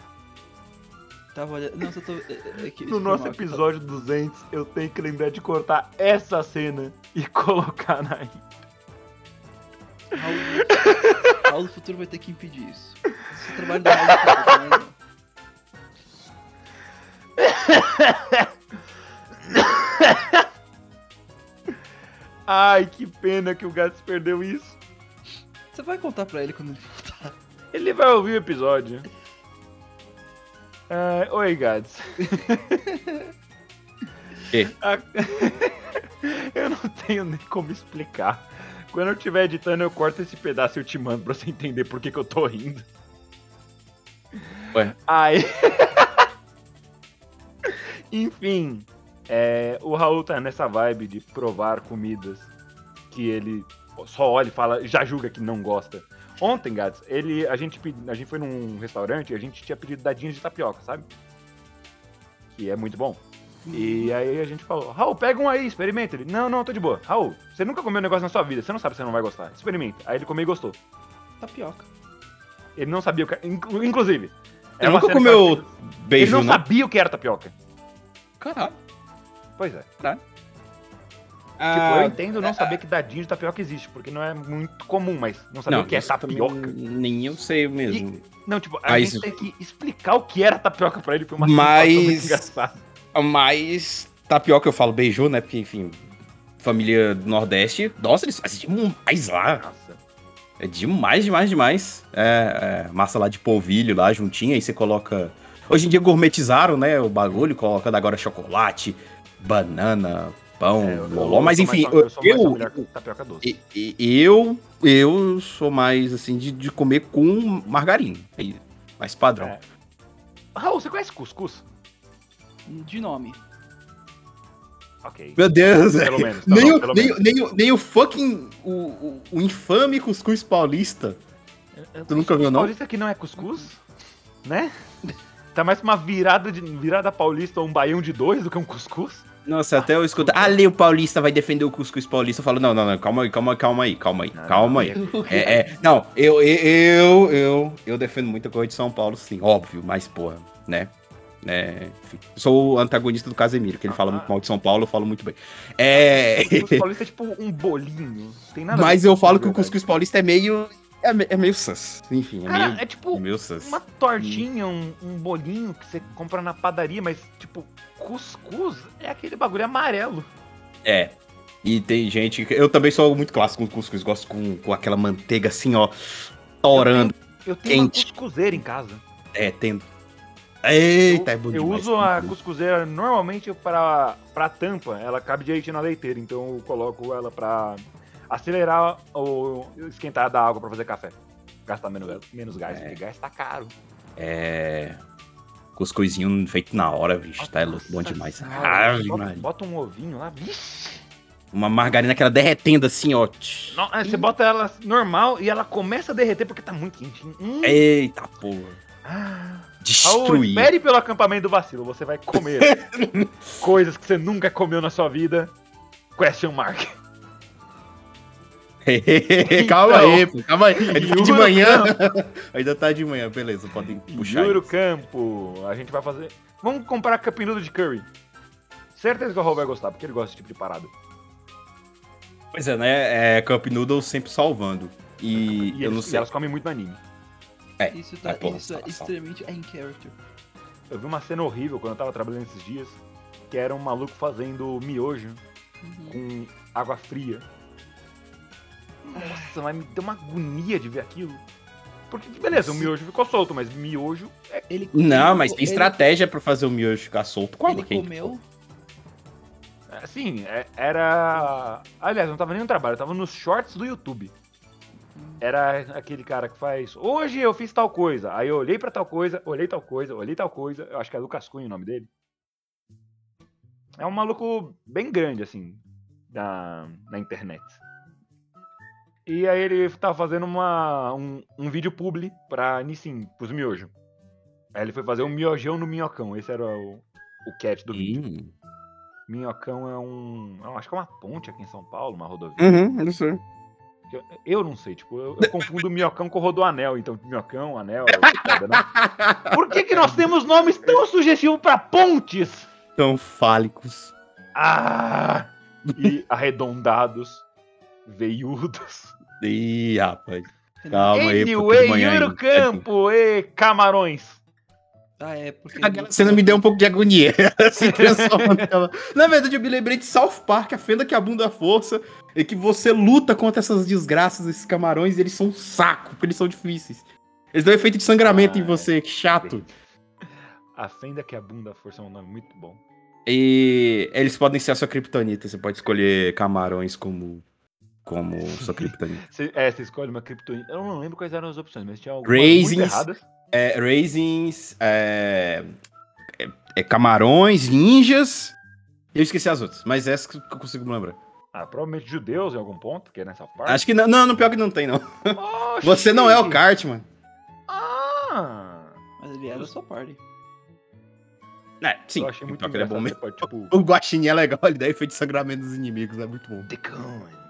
Tava olhando. Não, só tô. é- é que- No nosso Marco, episódio 200, eu tenho que lembrar de cortar essa cena e colocar na Raul, Raul do Futuro vai ter que impedir isso. Esse é o trabalho da Raul do Futuro, né? Ai, que pena que o Gats perdeu isso. Você vai contar pra ele quando ele voltar. Ele vai ouvir o episódio. Ah, oi, Gats. Eu não tenho nem como explicar. Quando eu estiver editando, eu corto esse pedaço e eu te mando pra você entender por que, que eu tô rindo. Ué. Aí. Enfim, é, o Raul tá nessa vibe de provar comidas que ele só olha e fala, já julga que não gosta. Ontem, Gats, ele, a, gente, a gente foi num restaurante e a gente tinha pedido dadinhos de tapioca, sabe? Que é muito bom. E aí a gente falou, Raul, pega um aí, experimenta. Ele, não, não, tô de boa. Raul, você nunca comeu um negócio na sua vida, você não sabe se você não vai gostar. Experimenta. Aí ele comeu e gostou. Tapioca. Ele não sabia o que... inclu- Inclusive... Você é nunca cena que comeu eu- Ele beijo, não não? sabia o que era tapioca. Caralho. Pois é. Tipo, Ah, eu entendo não saber que dadinho de tapioca existe, porque não é muito comum, mas não saber o que é tapioca. Nem eu sei mesmo. Não, tipo, a Mas- gente tem que explicar o que era tapioca pra ele, foi uma Mas- situação muito engraçada. Mas tapioca eu falo beijou, né? Porque, enfim, família do Nordeste. Nossa, eles fazem demais lá. Nossa. É demais, demais, demais. É, é, massa lá de polvilho lá juntinha, aí você coloca. Hoje em dia gourmetizaram, né? O bagulho, colocando agora chocolate, banana, pão, É, eu- loló. eu Mas mais enfim, eu, mais eu, familiar com tapioca doce. e- e- eu, eu sou mais assim de, de comer com margarina. Aí, mais padrão. É. Raul, você conhece cuscuz? De nome. Ok. Meu Deus, Pelo menos. tá Nem, bom, o, pelo nem, menos. o- nem, o, nem o fucking. O, o, o infame cuscuz paulista. Tu nunca viu, não? Paulista que não é cuscuz? Né? Tá mais pra uma virada, de, virada paulista ou um baião de dois do que um cuscuz? Nossa, até eu escuto. Ali o paulista vai defender o cuscuz paulista. Eu falo, não, não, não, calma aí, calma, calma aí, calma aí, Não, calma não, aí. É, é, não, eu, eu, eu, eu, eu defendo muita coisa de São Paulo, sim, óbvio, mas porra, né? É, enfim, sou o antagonista do Casemiro, que ele fala Ah. muito mal de São Paulo, eu falo muito bem. É, Cuscuz paulista é tipo um bolinho. Tem nada mas eu falo que o cuscuz paulista é meio. É, é meio sus. Enfim, é Cara, meio. é tipo é meio sus. uma tortinha, um, um bolinho que você compra na padaria, mas tipo, cuscuz é aquele bagulho amarelo. É. E tem gente. Eu também sou muito clássico com cuscuz, gosto com, com aquela manteiga assim, ó, torando. Eu tenho uma Quente. cuscuzeira em casa. É, tendo. Eita, é bom eu demais. uso a cuscuzeira normalmente para pra tampa, ela cabe direitinho na leiteira, então eu coloco ela pra acelerar o esquentar da água pra fazer café. Gastar menos, menos gás, É. porque gás tá caro. É. Cuscuzinho feito na hora, bicho. Tá é louco, bom demais. Ave bota, bota um ovinho lá, vixe. Uma margarina que ela derretendo assim, ó. Não, aí você bota ela normal e ela começa a derreter porque tá muito quentinho. Hum. Eita porra. Ah. Raul, Destruir. espere pelo acampamento do vacilo, você vai comer coisas que você nunca comeu na sua vida. Question mark. calma Então, aí, pô, calma aí. É de, manhã. Ainda tá de manhã, beleza, podem puxar. Juro isso. Campo, a gente vai fazer. Vamos comprar cup noodle de curry. Certeza que o Raul vai gostar, porque ele gosta desse tipo de parada. Pois é, né? É Cup Noodles sempre salvando. E, E, eu não eles- sei. elas comem muito no anime. É, Isso, tá, porra, isso é extremamente in character. Eu vi uma cena horrível quando eu tava trabalhando esses dias, que era um maluco fazendo miojo Uhum. com água fria. Nossa, mas me deu uma agonia de ver aquilo. Porque, beleza, o miojo ficou solto, mas miojo é. Ele, Não, mas tem ele- estratégia pra fazer o miojo ficar solto. Qual Ele quem? comeu. Assim, é- era. Aliás, não tava nem no trabalho, eu tava nos shorts do YouTube. Era aquele cara que faz. Hoje eu fiz tal coisa. Aí eu olhei pra tal coisa, olhei tal coisa, olhei tal coisa. Eu acho que é Lucas Cunha o nome dele. É um maluco bem grande, assim, na, na internet. E aí ele tava fazendo uma, um, um vídeo publi pra Nissin, pros miojos. Aí ele foi fazer um miojão no minhocão. Esse era o, o catch do vídeo. Minhocão é um. Acho que é uma ponte aqui em São Paulo, uma rodovia. Uhum, eu sei. Eu, não sei, tipo, eu, eu confundo minhocão com rodoanel, então minhocão, anel, é né? Por que, que nós temos nomes tão sugestivos pra pontes? Tão fálicos. Ah! E arredondados, veiudos. Ih, rapaz. Calma aí, Anyway, ainda. Eurocampo e camarões. Ah, é, porque. Aquela cena me deu um pouco de agonia. se transformando nela. Na verdade, eu me lembrei de South Park, a fenda que abunda a força, e que você luta contra essas desgraças, esses camarões, e eles são um saco, porque eles são difíceis. Eles dão efeito de sangramento em Ah, você, que chato. A fenda que abunda a força é um nome muito bom. E eles podem ser a sua criptonita, você pode escolher camarões como, como sua criptonita. Você, é, você escolhe uma criptonita. Eu não lembro quais eram as opções, mas tinha algumas muito erradas. É, raisins, é, é- é camarões, ninjas. Eu esqueci as outras, mas essa que eu consigo me lembrar. Ah, provavelmente judeus em algum ponto, que é nessa parte. Acho que não, não, no pior que não tem, não. Oxi! Você não é o kart, mano. Ah! Mas ele era só party. É, sim. eu achei muito é bom mesmo. pode, tipo, O guaxinim é legal, ele dá efeito de sangramento dos inimigos, é muito bom. The Coin.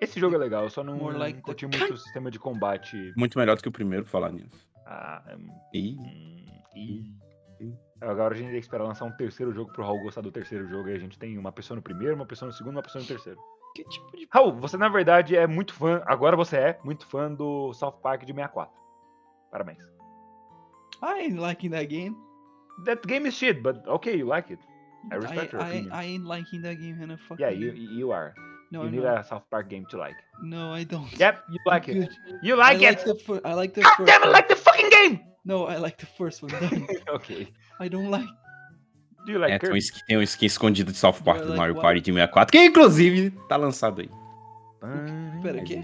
Esse jogo é legal, eu só não More like curti the muito o sistema de combate. Muito melhor do que o primeiro, pra falar nisso. Ah, hum, Ih, hum, ih. Agora a gente tem que esperar lançar um terceiro jogo pro Raul gostar do terceiro jogo. E a gente tem uma pessoa no primeiro, uma pessoa no segundo, uma pessoa no terceiro. Que tipo de. Raul, você na verdade é muito fã, agora você é muito fã do South Park de 64. Parabéns. I ain't liking that game. That game is shit, but okay, you like it. I I, respect your I, opinion. I ain't liking that game, Hannah. Fuck yeah, you, you are. No, you I'm need not. a South Park game to like. No, I don't. Yep, you like it. You like I it! like the fir- I like the God first damn it, one. like the fucking game! No, I like the first one. Okay. I don't like. Do you like é, tem um, skin, tem um skin escondido de South Park do like Mario what? Party de 64, que inclusive tá lançado aí. Pera, o quê?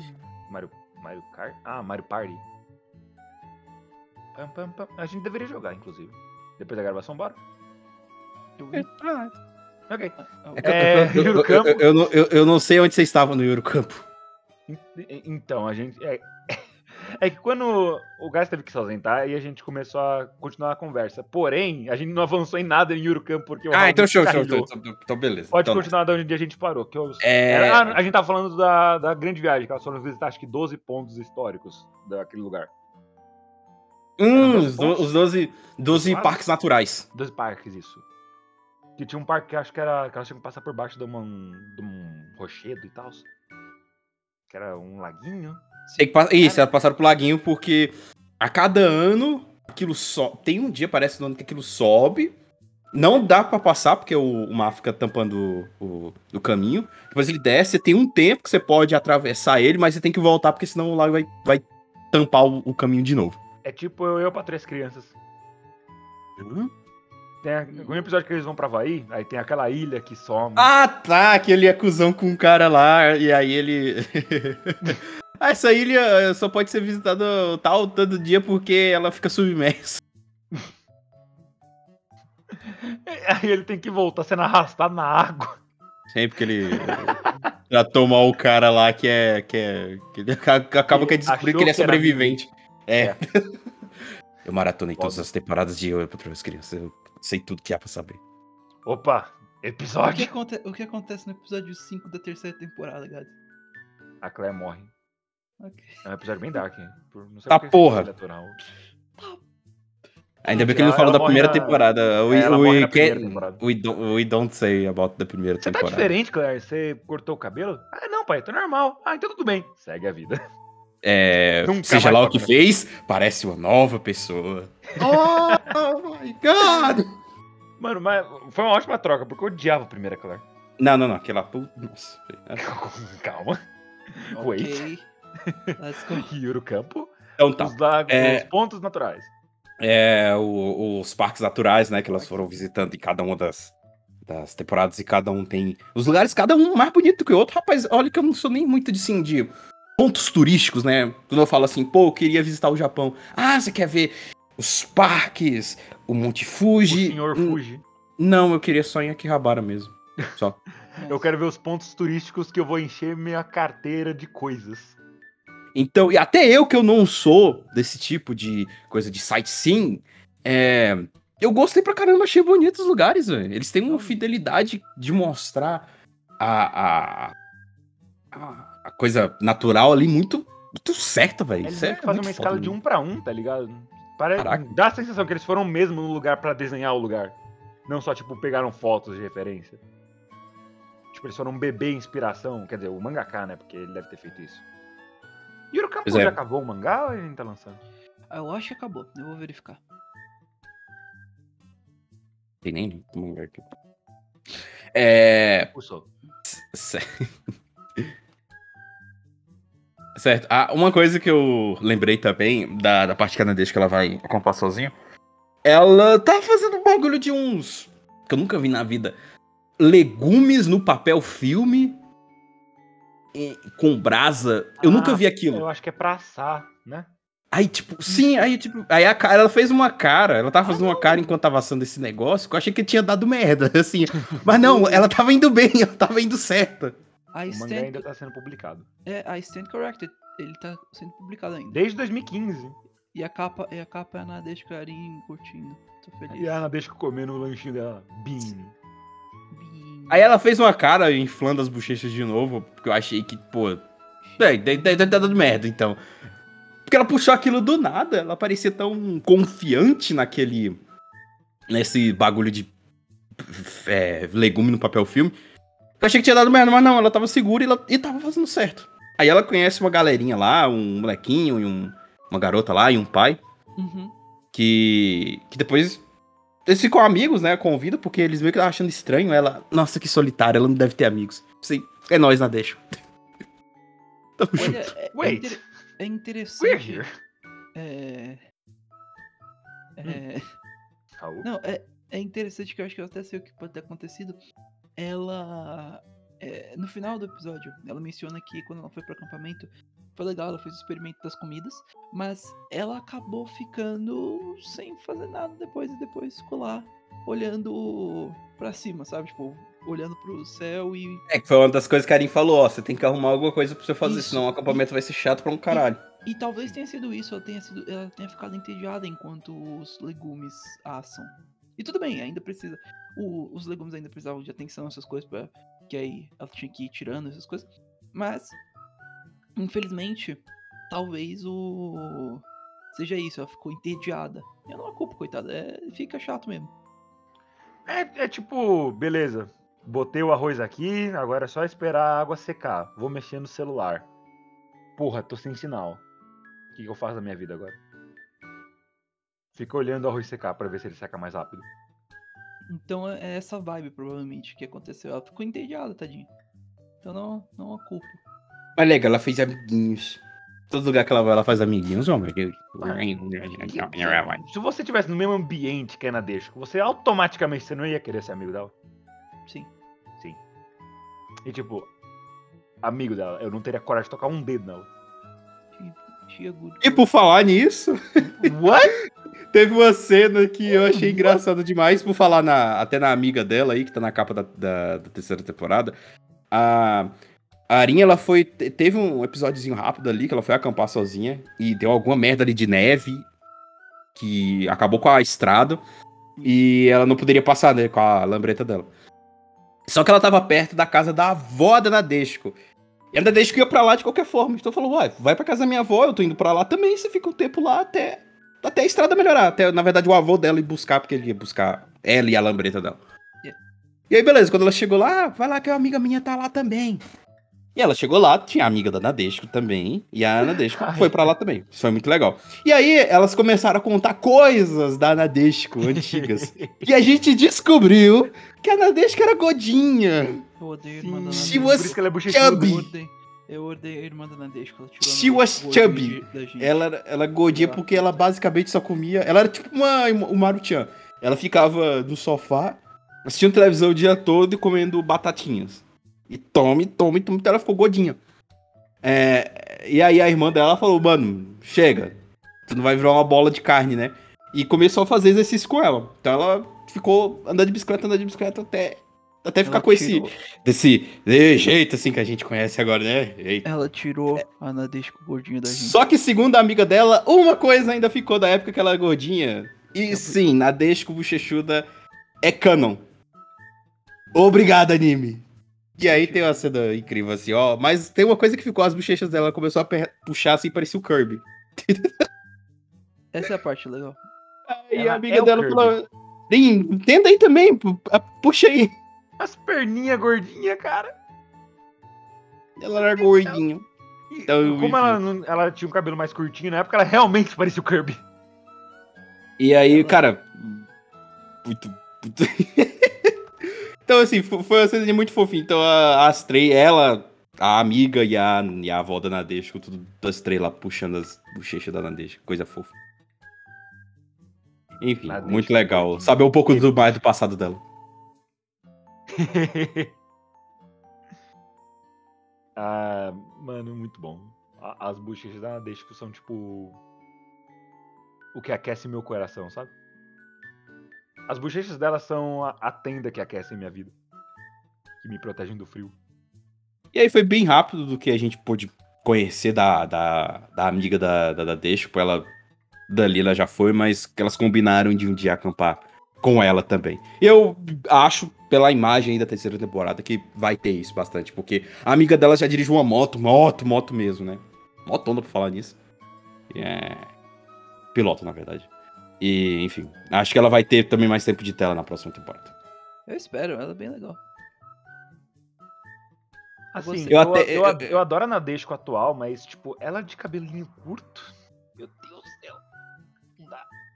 Mario, Mario Kart? Ah, Mario Party. Pam, pam, pam. A gente deveria jogar, inclusive. Depois da gravação, bora? Eu. Ah, É que eu- É, eu, não- eu- eu não sei onde vocês estavam no Eurocampo. En- Então, a gente. É, é que quando o Gás teve que se ausentar, aí a gente começou a continuar a conversa. Porém, a gente não avançou em nada em Eurocampo, porque o Ah, Raul então show, show, show. Então, então beleza. Pode Então, continuar de onde a gente parou. Que eu... É... Era- ah, a gente tava falando da, da grande viagem, que elas foram visitar acho que 12 pontos históricos daquele lugar. Hum, os, do- os 12, 12 Quase. parques naturais. 12 parques, isso. Que tinha um parque que acho que era. que elas tinham que passar por baixo de, uma, de um rochedo e tal. Que era um laguinho. Isso, elas passaram pro laguinho porque a cada ano aquilo sobe. Tem um dia, parece, no ano que aquilo sobe. Não dá pra passar, porque o, o mar fica tampando o, o- caminho. Depois ele desce, tem um tempo que você pode atravessar ele, mas você tem que voltar, porque senão o lago vai, vai tampar o, o caminho de novo. É tipo eu, eu pra três crianças. Tem a- um episódio que eles vão pra Havaí, aí tem aquela ilha que some. Ah, tá, que ele é cuzão com um cara lá, e aí ele. ah, essa ilha só pode ser visitada tal todo dia porque ela fica submersa. Aí ele tem que voltar sendo arrastado na água. Sempre que ele. pra tomar o cara lá que é. Que, é, que ele aca- acaba que Ele descobrir que ele é sobrevivente. É. É. Eu maratonei todas as temporadas de Eu Patroa das Crianças. Eu sei tudo que há pra saber. Opa, O que, episódio. aconte- o que acontece no episódio 5 da terceira temporada, Gads? A Claire morre. Ok. É um episódio bem dark, hein? Por- Não sei Tá porra. episódio é natural. Ainda bem que ele não Ela- falou ela da primeira na- temporada. We, É, ela we, na can- primeira temporada. we don't, we don't say about the primeira Você tá temporada. diferente, Claire? Você cortou o cabelo? Ah, não, pai, tô normal. Ah, então tudo bem. Segue a vida. É, seja lá o que né? fez, parece uma nova pessoa. oh, my god! Mano, mas foi uma ótima troca, porque eu odiava a primeira Claire. Não, não, não. Aquela. Nossa. Calma. Wait. Let's go. Yuro Campo. Então tá. Os lagos, É- os pontos naturais. É, o- os parques naturais, né, que elas foram visitando em cada uma das, das temporadas e cada um tem os lugares, cada um mais bonito que o outro. Rapaz, olha que eu não sou nem muito de, assim, de pontos turísticos, né? Quando eu falo assim, pô, eu queria visitar o Japão. Ah, você quer ver os parques, o Monte O Fuji? senhor Hum, Fuji. Não, eu queria só em Akihabara mesmo. Só. Eu quero ver os pontos turísticos que eu vou encher minha carteira de coisas. Então, e até eu que eu não sou desse tipo de coisa de sightseeing, é, eu gostei pra caramba, achei bonitos os lugares, velho. Eles têm uma fidelidade de mostrar a, a, a, a coisa natural ali muito, muito certa, velho. Eles é fazem uma foda escala de um pra um, tá ligado? Parece, Caraca. dá a sensação que eles foram mesmo no lugar pra desenhar o lugar. Não só, tipo, pegaram fotos de referência. Tipo, eles foram beber inspiração. Quer dizer, o mangaka, né? Porque ele deve ter feito isso. E o Campo é. já acabou o mangá ou ele ainda tá lançando? Eu acho que acabou, eu vou verificar. Tem nem mangá aqui. É. Pulsou. Cer- Certo. Ah, uma coisa que eu lembrei também da, da parte canadense que ela vai acampar sozinha. Ela tá fazendo um bagulho de uns. que eu nunca vi na vida. Legumes no papel filme. e- com brasa. Eu Ah, nunca vi aquilo. Eu acho que é pra assar, né? Aí, tipo, sim, aí, tipo, aí a cara, ela fez uma cara, ela tava fazendo uma cara enquanto tava assando esse negócio, que eu achei que tinha dado merda, assim. Mas não, ela tava indo bem, ela tava indo certa. A O mangá Stand, ainda tá sendo publicado. é, a Stand Corrected, ele tá sendo publicado ainda. Desde 2015. E a capa, e a capa é a Nadeshiko Karin curtindo. Tô feliz. E a eu comer no lanchinho dela. Bean. Bim. Aí ela fez uma cara inflando as bochechas de novo, porque eu achei que, pô. É, deve deve ter dado merda, então. Porque ela puxou aquilo do nada, ela parecia tão confiante naquele. Nesse bagulho de. é, legume no papel filme. Eu achei que tinha dado merda, mas não, ela tava segura e, ela, e tava fazendo certo. Aí ela conhece uma galerinha lá, um molequinho e um, uma garota lá e um pai. Uhum. que, que depois eles ficam amigos, né? Convida, porque eles meio que estavam achando estranho ela. Nossa, que solitária, ela não deve ter amigos. Sim, é nós na deixa. Tamo Olha, junto. é, é, Wait. inter- é We're interessante. here. É. É. Raul. Não, é, é interessante que eu acho que eu até sei o que pode ter acontecido. Ela. é, no final do episódio, ela menciona que quando ela foi pro acampamento, foi legal, ela fez o experimento das comidas, mas ela acabou ficando sem fazer nada depois e depois ficou lá olhando pra cima, sabe? Tipo, olhando pro céu e. É que foi uma das coisas que a Karin falou, ó. Você tem que arrumar alguma coisa pra você fazer, Isso. senão o acampamento vai ser chato pra um caralho. E talvez tenha sido isso, ela tenha, sido, ela tenha ficado entediada enquanto os legumes assam. E tudo bem, ainda precisa. O- os legumes ainda precisavam de atenção, essas coisas, pra, que aí ela tinha que ir tirando essas coisas. Mas, infelizmente, talvez o. Seja isso, ela ficou entediada. Eu não a culpo, coitada, é, fica chato mesmo. É, é tipo, beleza. Botei o arroz aqui, agora é só esperar a água secar. Vou mexer no celular. Porra, tô sem sinal. O que, eu faço da minha vida agora? Fica olhando o arroz secar pra ver se ele seca mais rápido. Então é essa vibe, provavelmente, que aconteceu. Ela ficou entediada, tadinha. Então não, não a culpo. Mas legal, ela fez amiguinhos. Todo lugar que ela vai, ela faz amiguinhos, oh meu Deus. Se você tivesse no mesmo ambiente que a Ana Deixa, você automaticamente você não ia querer ser amigo dela. Sim. Sim. E tipo, amigo dela, eu não teria coragem de tocar um dedo nela. E por falar nisso, What? teve uma cena que eu achei engraçada demais, por falar na, até na amiga dela aí, que tá na capa da, da, da terceira temporada. A, a Arinha, ela foi. te- Teve um episódiozinho rápido ali, que ela foi acampar sozinha, e deu alguma merda ali de neve, que acabou com a estrada, e ela não poderia passar, né, com a lambreta dela. Só que ela tava perto da casa da avó da Nadesco. E a Nadesco ia pra lá de qualquer forma. Então falou, uai, vai pra casa da minha avó, eu tô indo pra lá também, você fica um tempo lá até, até a estrada melhorar. Até, na verdade, o avô dela ir buscar, porque ele ia buscar ela e a lambreta dela. E aí, beleza, quando ela chegou lá, ah, vai lá que a amiga minha tá lá também. E ela chegou lá, tinha a amiga da Nadesco também, e a Nadesco foi pra lá também. Isso foi muito legal. E aí, elas começaram a contar coisas da Nadesco antigas. e a gente descobriu que a Nadesco era godinha. Eu odeio a irmã da She was Por isso que ela é bochechuda. chubby. Eu odeio, eu odeio a irmã da Nadeshko. Ela tirou a She was chubby. de- da gente. Ela, era- ela godia porque ela basicamente só comia. Ela era tipo uma, uma Maruchan. Ela ficava no sofá, assistindo televisão o dia todo e comendo batatinhas. E tome, tome, tome, então ela ficou godinha. É, e aí a irmã dela falou, mano, chega. Tu não vai virar uma bola de carne, né? E começou a fazer exercício com ela. Então ela ficou andando de bicicleta, andando de bicicleta até, até ficar Ela com esse, tirou- desse, desse jeito assim que a gente conhece agora, né? Eita. Ela tirou a Nadeshko gordinha da gente. Só que, segundo a amiga dela, uma coisa ainda ficou da época que ela era gordinha. E sim, Nadesco Bochechuda é canon. Obrigado, anime. E aí tem uma cena incrível assim, ó. Mas tem uma coisa que ficou, as bochechas dela ela começou a puxar assim, parecia o Kirby. Essa é a parte legal. Aí Ela a amiga é o dela falou: "Ih, tenta aí também, puxa aí. As perninhas gordinhas, cara. Ela era gordinho. E Então, como ela, não- ela tinha um cabelo mais curtinho na época, ela realmente parecia o Kirby. E aí, cara. Muito. muito- então, assim, fo- foi uma cena muito fofinha. Então, a- as três, ela, a amiga e a, e a avó da Nadesco, tudo as três lá puxando as bochechas da Nadesco. Coisa fofa. Enfim, Nadesco, muito legal. gordinha. Saber um pouco do mais do passado dela. ah, mano, muito bom. As bochechas da Nadesco são tipo. O que aquece meu coração, sabe? As bochechas dela são a, tenda que aquece minha vida. Que me protegem do frio. E aí foi bem rápido do que a gente pôde conhecer da, da, da amiga da, da, da Desco. Ela, dali ela já foi, mas elas combinaram de um dia acampar com ela também. Eu acho, pela imagem aí da terceira temporada, que vai ter isso bastante, porque a amiga dela já dirige uma moto, moto, moto mesmo, né? Motona pra falar nisso. É... Piloto, na verdade. E, enfim, acho que ela vai ter também mais tempo de tela na próxima temporada. Eu espero, ela é bem legal. Assim, eu, Eu eu, até- eu, eu- eu adoro a Nadesco atual, mas, tipo, ela de cabelinho curto.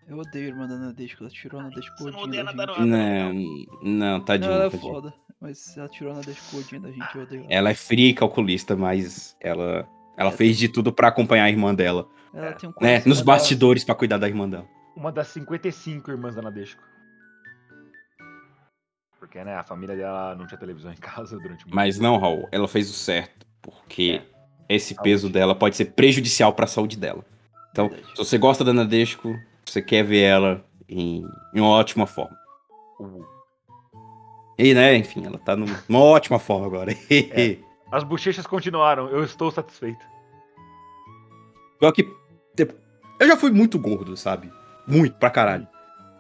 Eu odeio a irmã da Nadesco, ela tirou a Nadesco Você não odeia da nada, gente. Não, não, tadinho. Não, ela é tadinho. foda, mas ela tirou a Nadesco gordinha da gente, eu odeio ela. Ela é fria e calculista, mas ela, ela É. fez de tudo pra acompanhar a irmã dela, Ela tem um né? Nos dela- bastidores pra cuidar da irmã dela. Uma das 55 irmãs da Nadesco. Porque, né, a família dela não tinha televisão em casa durante muito Mas não, Raul, ela fez o certo, porque esse Saúde. peso dela pode ser prejudicial pra saúde dela. Então, Verdade. se você gosta da Nadesco, você quer ver ela em, em uma ótima forma. E, né, enfim, ela tá num- numa ótima forma agora. É. As bochechas continuaram, eu estou satisfeito. Pior que te- eu já fui muito gordo, sabe? Muito, pra caralho.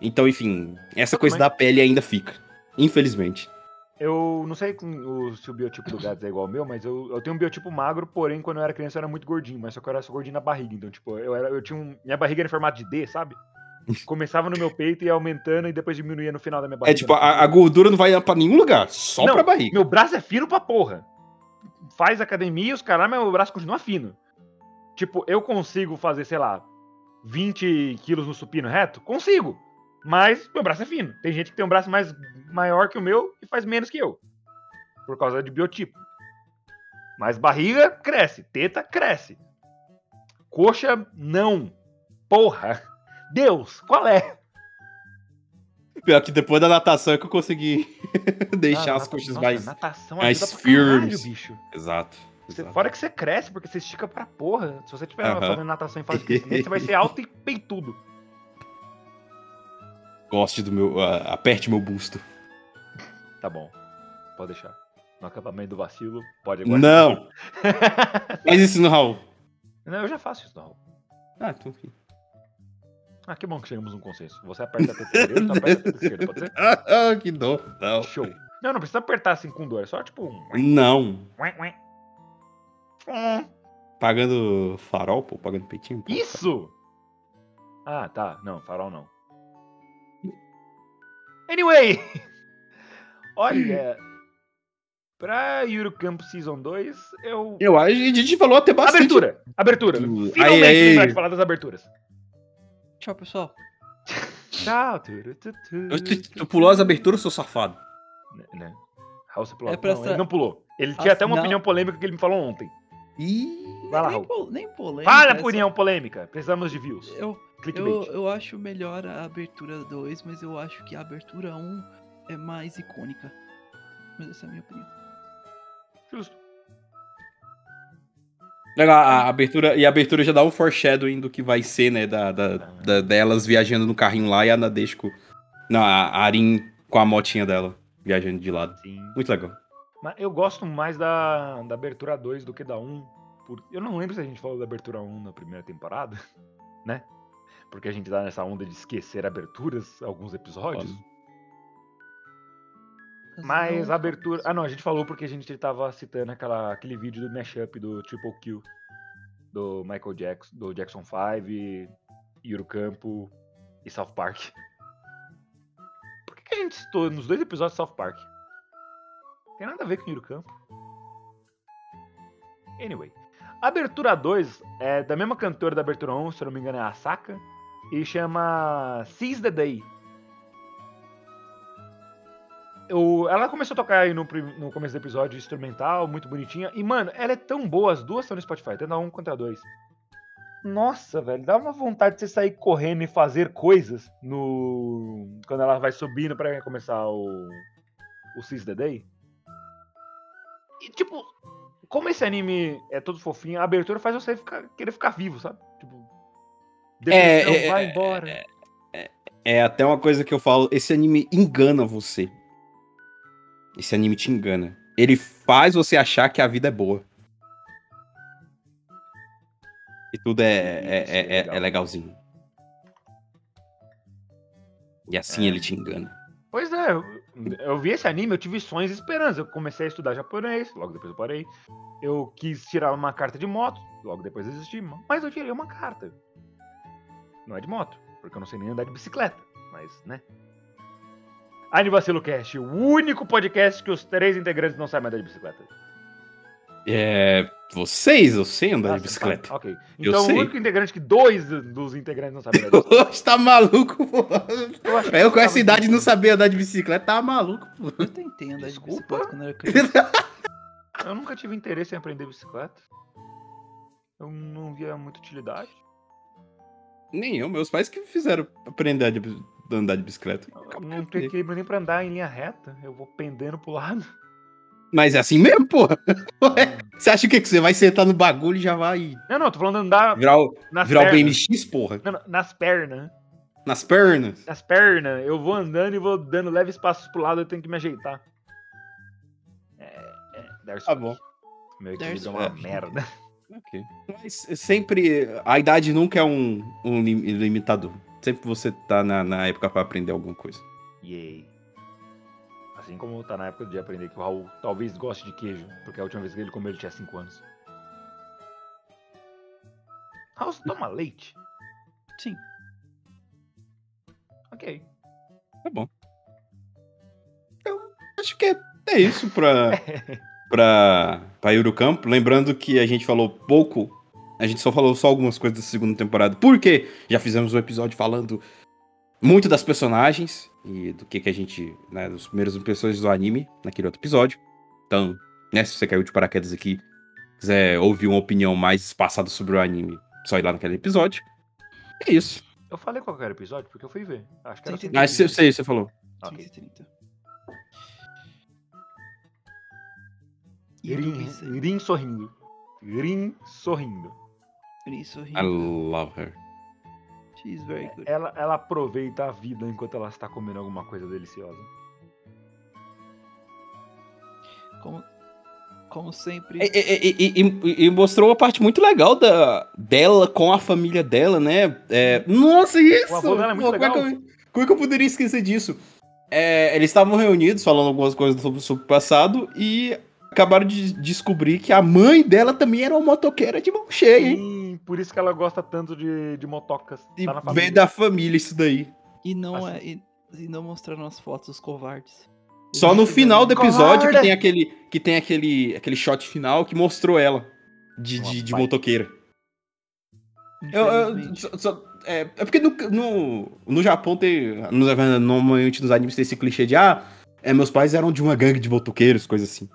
Então, enfim, essa Eu coisa também. da pele ainda fica. Infelizmente. Eu não sei o- se o biotipo do gato é igual ao meu, mas eu, eu tenho um biotipo magro, porém, quando eu era criança eu era muito gordinho, mas só que eu era só gordinho na barriga. Então, tipo, eu, era, eu tinha um. Minha barriga era em formato de D, sabe? Começava no meu peito e ia aumentando e depois diminuía no final da minha barriga. É tipo, a, a gordura não vai pra nenhum lugar, só Não, pra barriga. Meu braço é fino pra porra. Faz academia, os caras, mas meu braço continua fino. Tipo, eu consigo fazer, sei lá, 20 quilos no supino reto? Consigo. Mas meu braço é fino. Tem gente que tem um braço mais maior que o meu e faz menos que eu. Por causa de biotipo. Mas barriga cresce, teta cresce. Coxa, não. Porra. Deus, qual é? Pior que depois da natação é que eu consegui deixar Ah, as coxas nossa, mais. Natação mais caralho, firmes. bicho. Exato. Você- exato. fora que você cresce, porque você estica pra porra. Se você estiver Aham. fazendo natação em fase de crescimento, você vai ser alto e peitudo. Goste do meu. ah, aperte meu busto. Tá bom. Pode deixar. No acampamento do vacilo, pode agora. Não! Mas isso no Raul. Não, eu já faço isso, não. Ah, então enfim. Ah, que bom que chegamos num consenso. Você aperta a teta esquerda, aperta a teta esquerda, pode ser? Ah, que dó. Não. Show. Não, não precisa apertar assim com dor, é só tipo um. Não. Hum, Pagando farol, pô, pagando peitinho. pô. Isso! Ah, tá. Não, farol não. Anyway! Olha. Pra Yuru Camp Season 2, eu. Eu acho que a gente falou até bastante. Abertura! Abertura! Aí, Finalmente aí. lembrar de falar das aberturas. Tchau, pessoal. Tchau. turu, tu, tu, Eu te- Tu pulou as aberturas, seu safado. Né, né. Raul, você pulou. É não, essa- ele não pulou. Ele tinha Ah, até uma não. opinião polêmica que ele me falou ontem. Ih. Vai lá, nem, Raul. pol- nem polêmica. Fala, essa- opinião polêmica. Precisamos de views. Eu, Clickbait. eu, eu acho melhor a abertura 2, mas eu acho que a abertura 1 é mais icônica. Mas essa é a minha opinião. Justo. Legal, a abertura, e a abertura já dá um foreshadowing do que vai ser, né? Da, da, da- delas viajando no carrinho lá e a Nadesco. Não, a Arin com a motinha dela, viajando de lado. Sim. Muito legal. Mas eu gosto mais da, da abertura 2 do que da 1. Por... Eu não lembro se a gente falou da abertura 1 na primeira temporada, né? Porque a gente tá nessa onda de esquecer aberturas, alguns episódios. Mas a abertura. Ah, não, a gente falou porque a gente tava citando aquela, aquele vídeo do mashup do Triple Kill do Michael Jackson, do Jackson 5, Yuro Campo e South Park. Por que, que a gente citou nos dois episódios de South Park? Tem nada a ver com Yuro Campo. Anyway. Abertura 2 é da mesma cantora da abertura 1, se eu não me engano é a Saka, e chama Seize the Day. Eu- ela começou a tocar aí no, no começo do episódio instrumental, muito bonitinha. E, mano, ela é tão boa, as duas estão no Spotify, tanto a um contra a dois. Nossa, velho, dá uma vontade de você sair correndo e fazer coisas no. Quando ela vai subindo pra começar o. O Seize the Day. E, tipo, como esse anime é todo fofinho, a abertura faz você ficar- querer ficar vivo, sabe? Tipo. É, depressão, é, vai é, embora. É até uma coisa que eu falo, esse anime engana você. Esse anime te engana. Ele faz você achar que a vida é boa. E tudo é, é, é, é- é legalzinho. E assim É. ele te engana. Pois é, eu, eu vi esse anime, eu tive sonhos e esperanças. Eu comecei a estudar japonês, logo depois eu parei. Eu quis tirar uma carta de moto, logo depois desisti. Mas eu tirei uma carta. Não é de moto, porque eu não sei nem andar de bicicleta. Mas, né? Anivacilo Cast, o único podcast que os três integrantes não sabem andar de bicicleta. É. Vocês, eu sei andar Ah, de você bicicleta. sabe? Ok. Eu Então o sei. único integrante que dois dos integrantes não sabem andar de bicicleta. Tá maluco, pô? Eu, Eu com essa idade não sabia andar de bicicleta, tá maluco, pô. Eu tentei andar Desculpa? de bicicleta quando era criança. Eu nunca tive interesse em aprender bicicleta. Eu não via muita utilidade. Nem eu, meus pais que fizeram aprender a andar de bicicleta. Eu não tenho equilíbrio nem pra andar em linha reta. Eu vou pendendo pro lado. Mas é assim mesmo, porra. Ué, Você acha que, que você vai sentar no bagulho e já vai Não, não, tô falando andar virar o, nas virar o pernas. BMX, porra? Não, não, nas pernas. Nas pernas? Nas pernas. Eu vou andando e vou dando leves passos pro lado, eu tenho que me ajeitar. É, é, there's Tá bom. Meu equilíbrio é uma merda. Ok. Mas sempre. A idade nunca é um, um lim- limitador. Sempre você tá na, na época pra aprender alguma coisa. Yay. Assim como tá na época de aprender que o Raul talvez goste de queijo, porque a última vez que ele comeu ele tinha 5 anos. Raul, você toma leite? Sim. Ok. Tá bom. Eu acho que é, é isso pra, pra, pra Yuru Campo. Lembrando que a gente falou pouco. A gente só falou só algumas coisas da segunda temporada. Porque já fizemos um episódio falando muito das personagens e do que, que a gente. Né, dos primeiros impressões do anime naquele outro episódio. Então, né, se você caiu de paraquedas aqui, quiser ouvir uma opinião mais espaçada sobre o anime, só ir lá naquele episódio. É isso. Eu falei qual que era o episódio, porque eu fui ver. Acho que era Sim, sobre Ah, isso. eu sei, você falou. Ok. 130. Rin, Rin sorrindo. Rin sorrindo. Isso, I love her. She's very good. Ela, ela aproveita a vida enquanto ela está comendo alguma coisa deliciosa. Como, como sempre. E, e- e- e- e mostrou uma parte muito legal da, dela com a família dela, né? É, nossa, isso! O avô dela é muito Pô, como, legal. que eu, como é que eu poderia esquecer disso? É, eles estavam reunidos falando algumas coisas sobre, sobre o passado e acabaram de descobrir que a mãe dela também era uma motoqueira de mão cheia, hein? Sim, por isso que ela gosta tanto de, de motocas. E Tá família. veio da família isso daí. E não, Assim. é, e, e não mostraram as fotos dos covardes. Só no final do episódio que tem aquele que tem aquele, aquele shot final que mostrou ela de, de, de motoqueira. Eu, eu- só- só- é, é porque no, no, no Japão tem. no- normalmente nos animes tem esse clichê de ah, é, meus pais eram de uma gangue de motoqueiros, coisa assim.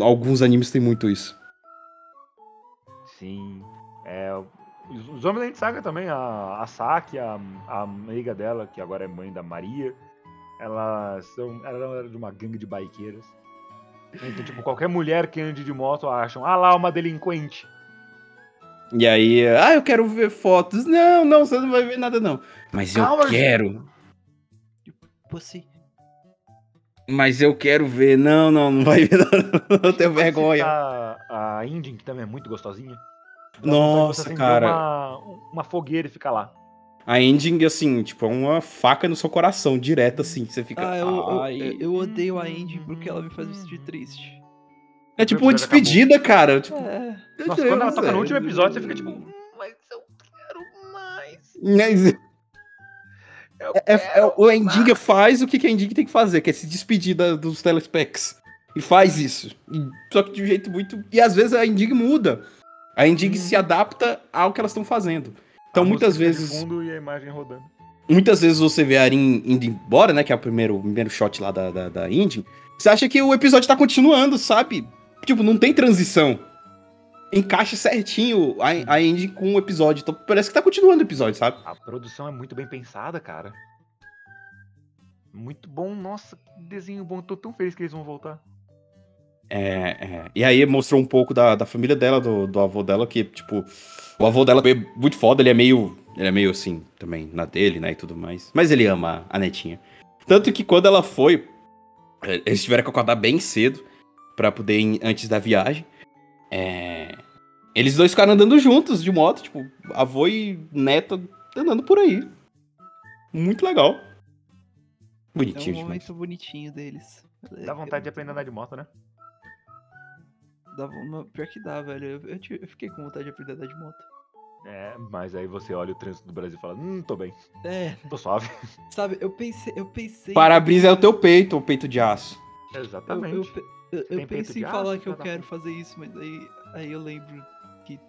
Alguns animes tem muito isso. Sim. É, os, homens da gente saga também, a, a Saki, a, a amiga dela, que agora é mãe da Maria, elas são. Ela era de uma gangue de baiqueiras. Então, tipo, qualquer mulher que ande de moto acham, ah lá, uma delinquente. E aí, ah, eu quero ver fotos. Não, não, você não vai ver nada, não. Mas eu Calma, quero. Pussy. Mas eu quero ver. Não, não, não vai ver nada. Eu tenho vergonha. A, a Indien, que também é muito gostosinha. Nossa, cara. Uma, uma fogueira e ficar lá. A ending, assim, tipo, é uma faca no seu coração, direto, assim. Você fica. Ah, eu, "Ai". eu- eu odeio a ending porque ela me faz me sentir triste. É tipo uma despedida, cara. Tipo, É. Nossa, quando ela toca no último episódio, você fica tipo, "Hum, mas eu quero mais. Mas É, é- quero o Endiga faz o que, a Endiga tem que fazer, que é se despedir da- dos telespecs. E faz isso. E- só que de um jeito muito. E às vezes a Endiga muda. A Endiga se adapta ao que elas estão fazendo. Então A muitas vezes. fundo e a imagem rodando. Muitas vezes você vê a Arin indo embora, né? Que é o primeiro, o primeiro shot lá da, da, da Indy. Você acha que o episódio tá continuando, sabe? Tipo, não tem transição. Encaixa certinho a, a Indy com o episódio. Então parece que tá continuando o episódio, sabe? A produção é muito bem pensada, cara. Muito bom, nossa, que desenho bom. Tô tão feliz que eles vão voltar. É, é. E aí mostrou um pouco da, da família dela, do, do avô dela, que, tipo, o avô dela é muito foda, ele é meio. Ele é meio assim, também, na dele, né? E tudo mais. Mas ele ama a netinha. Tanto que quando ela foi, é, eles tiveram que acordar bem cedo pra poder ir antes da viagem. É, Eles dois ficaram andando juntos de moto, tipo, avô e neta andando por aí. Muito legal. É Bonitinho um demais. momento bonitinho deles. Dá vontade de aprender a andar de moto, né? Dá, pior que dá, velho. Eu, eu eu fiquei com vontade de aprender a andar de moto. É, mas aí você olha o trânsito do Brasil e fala, hum, tô bem, É, tô suave. sabe, eu pensei, eu pensei. Para-brisa é o teu peito, o peito de aço. Eu, Exatamente. eu, pe- eu, eu de em falar que eu quero fazer isso, mas aí, aí eu lembro que.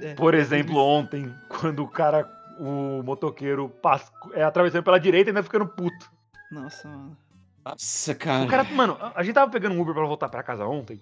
é, Por exemplo, lembro- ontem, quando o cara, o motoqueiro, passa, é atravessando pela direita e ainda ficando puto. Nossa, mano. Nossa, cara. O cara, mano, a- a gente tava pegando um Uber pra voltar pra casa ontem.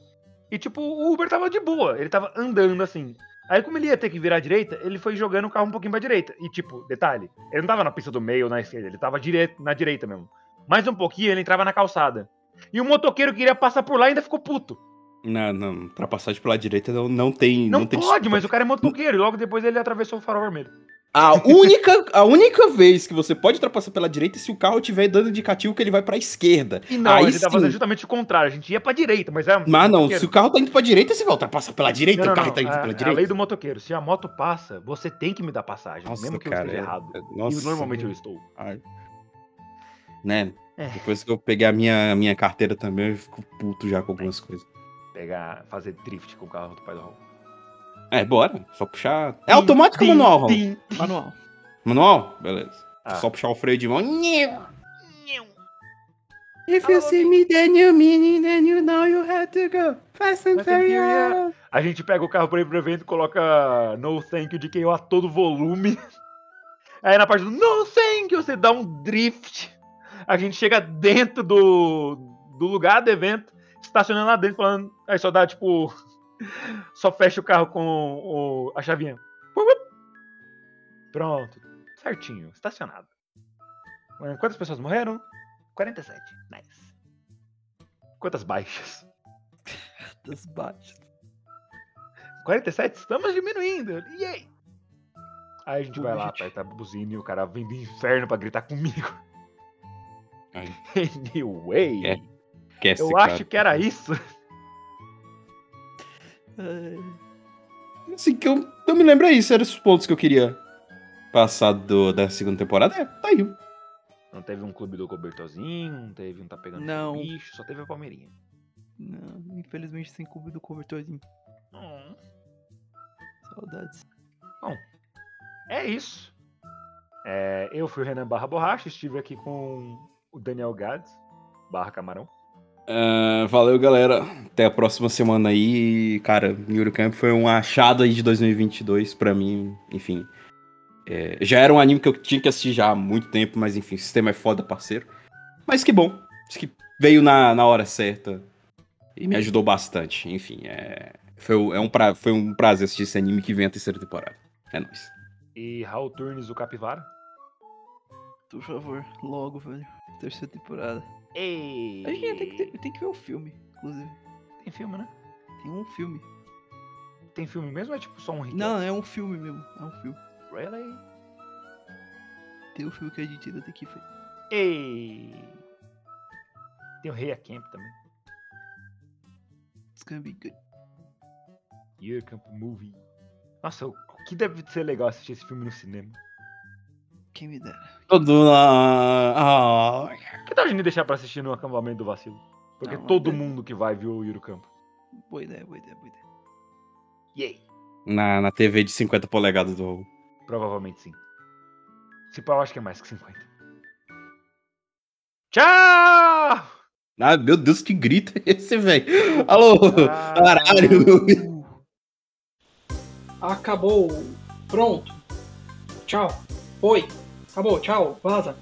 E, tipo, o Uber tava de boa. Ele tava andando assim. Aí, como ele ia ter que virar à direita, ele foi jogando o carro um pouquinho pra direita. E, tipo, detalhe, ele não tava na pista do meio ou na esquerda, ele tava direto, na direita mesmo. Mais um pouquinho, ele entrava na calçada. E o motoqueiro queria passar por lá e ainda ficou puto. Não, não, ultrapassagem pela direita não, não tem. Não, Não, tem pode, mas o cara é motoqueiro. E logo depois ele atravessou o farol vermelho. A única, a única vez que você pode ultrapassar pela direita é se o carro estiver dando indicativo que ele vai pra esquerda. E não, Aí ele sim. fazendo justamente o contrário. A gente ia pra direita, mas é. Mas não, motoqueiro. se o carro tá indo pra direita, você vai ultrapassar pela direita, Não, não, o carro não. tá indo é- pela é direita. a lei do motoqueiro. Se a moto passa, você tem que me dar passagem, Nossa, mesmo que cara, eu esteja é- errado. é- nossa, e normalmente eu estou. Ai. Né? É. Depois que eu peguei a minha, minha carteira também, eu fico puto já com algumas coisas. Pegar, fazer drift com o carro do pai do Raul. É, bora. Só puxar. É automático ou manual, Raul? Manual. Manual? Beleza. Ah. Só puxar o freio de mão. If you see me, then you mean it, then you know you have to go. Fast and. Furious. A gente pega o carro pra ir pro evento, coloca No Thank You de KO a todo volume. Aí na parte do No Thank You, você dá um drift. A gente chega dentro do, do lugar do evento, estacionando lá dentro, falando. Aí só dá tipo. Só fecha o carro com o- a chavinha. Pronto. Certinho, estacionado. Quantas pessoas morreram? 47. Nice. Quantas baixas? Das baixas. 47? Estamos diminuindo. Yay! Aí a gente vai lá, aperta a buzina e o cara vem do inferno pra gritar comigo. Anyway, É, Esquece, eu cara. acho que era isso. Assim, que eu, eu me lembro é isso, eram os pontos que eu queria passar do, da segunda temporada. É, tá aí. Não teve um clube do cobertorzinho, não teve um tá pegando Não. bicho, só teve a Palmeirinha. não, infelizmente sem cubo do cobertorzinho. Hum, Saudades. é isso. É, eu fui o Renan Barra Borracha, estive aqui com o Daniel Gads, Barra Camarão. Ah, valeu, galera. Até a próxima semana aí. Cara, Yuri Camp foi um achado aí de 2022 pra mim. Enfim. É, já era um anime que eu tinha que assistir já há muito tempo, mas enfim, o sistema é foda, parceiro. Mas que bom. Acho que veio na, na hora certa e me ajudou bastante. Enfim, é, foi, é um pra, foi um prazer assistir esse anime que vem a terceira temporada. É nóis. E Raul Turnes, o Capivara. Por favor, logo, velho. Terceira temporada. Ei! A gente tem que, ter- tem que ver o filme, inclusive. Tem filme, né? Tem um filme. Tem filme mesmo ou é tipo só um recap? Não, é um filme mesmo. É um filme. Really? Tem um filme que a gente ainda tem que ver. Ei! Tem o Rei a Camp também. It's gonna be good. Year Camp Movie. Nossa, o o que deve ser legal assistir esse filme no cinema? Quem me dera. Todo lá. Ah, Que tal a gente deixar pra assistir no acampamento do vacilo? Porque Não, todo mundo que vai viu o Yuri Campo. Boa ideia, boa ideia, boa ideia. Yay! na, na TV de 50 polegadas do Raul. Provavelmente sim. Se pá, eu acho que é mais que 50. Tchau! Ah, meu Deus, que grito é esse, velho? Alô? Ah. Caralho! Acabou. Pronto. Tchau. Oi. Acabou. Tchau. Vaza.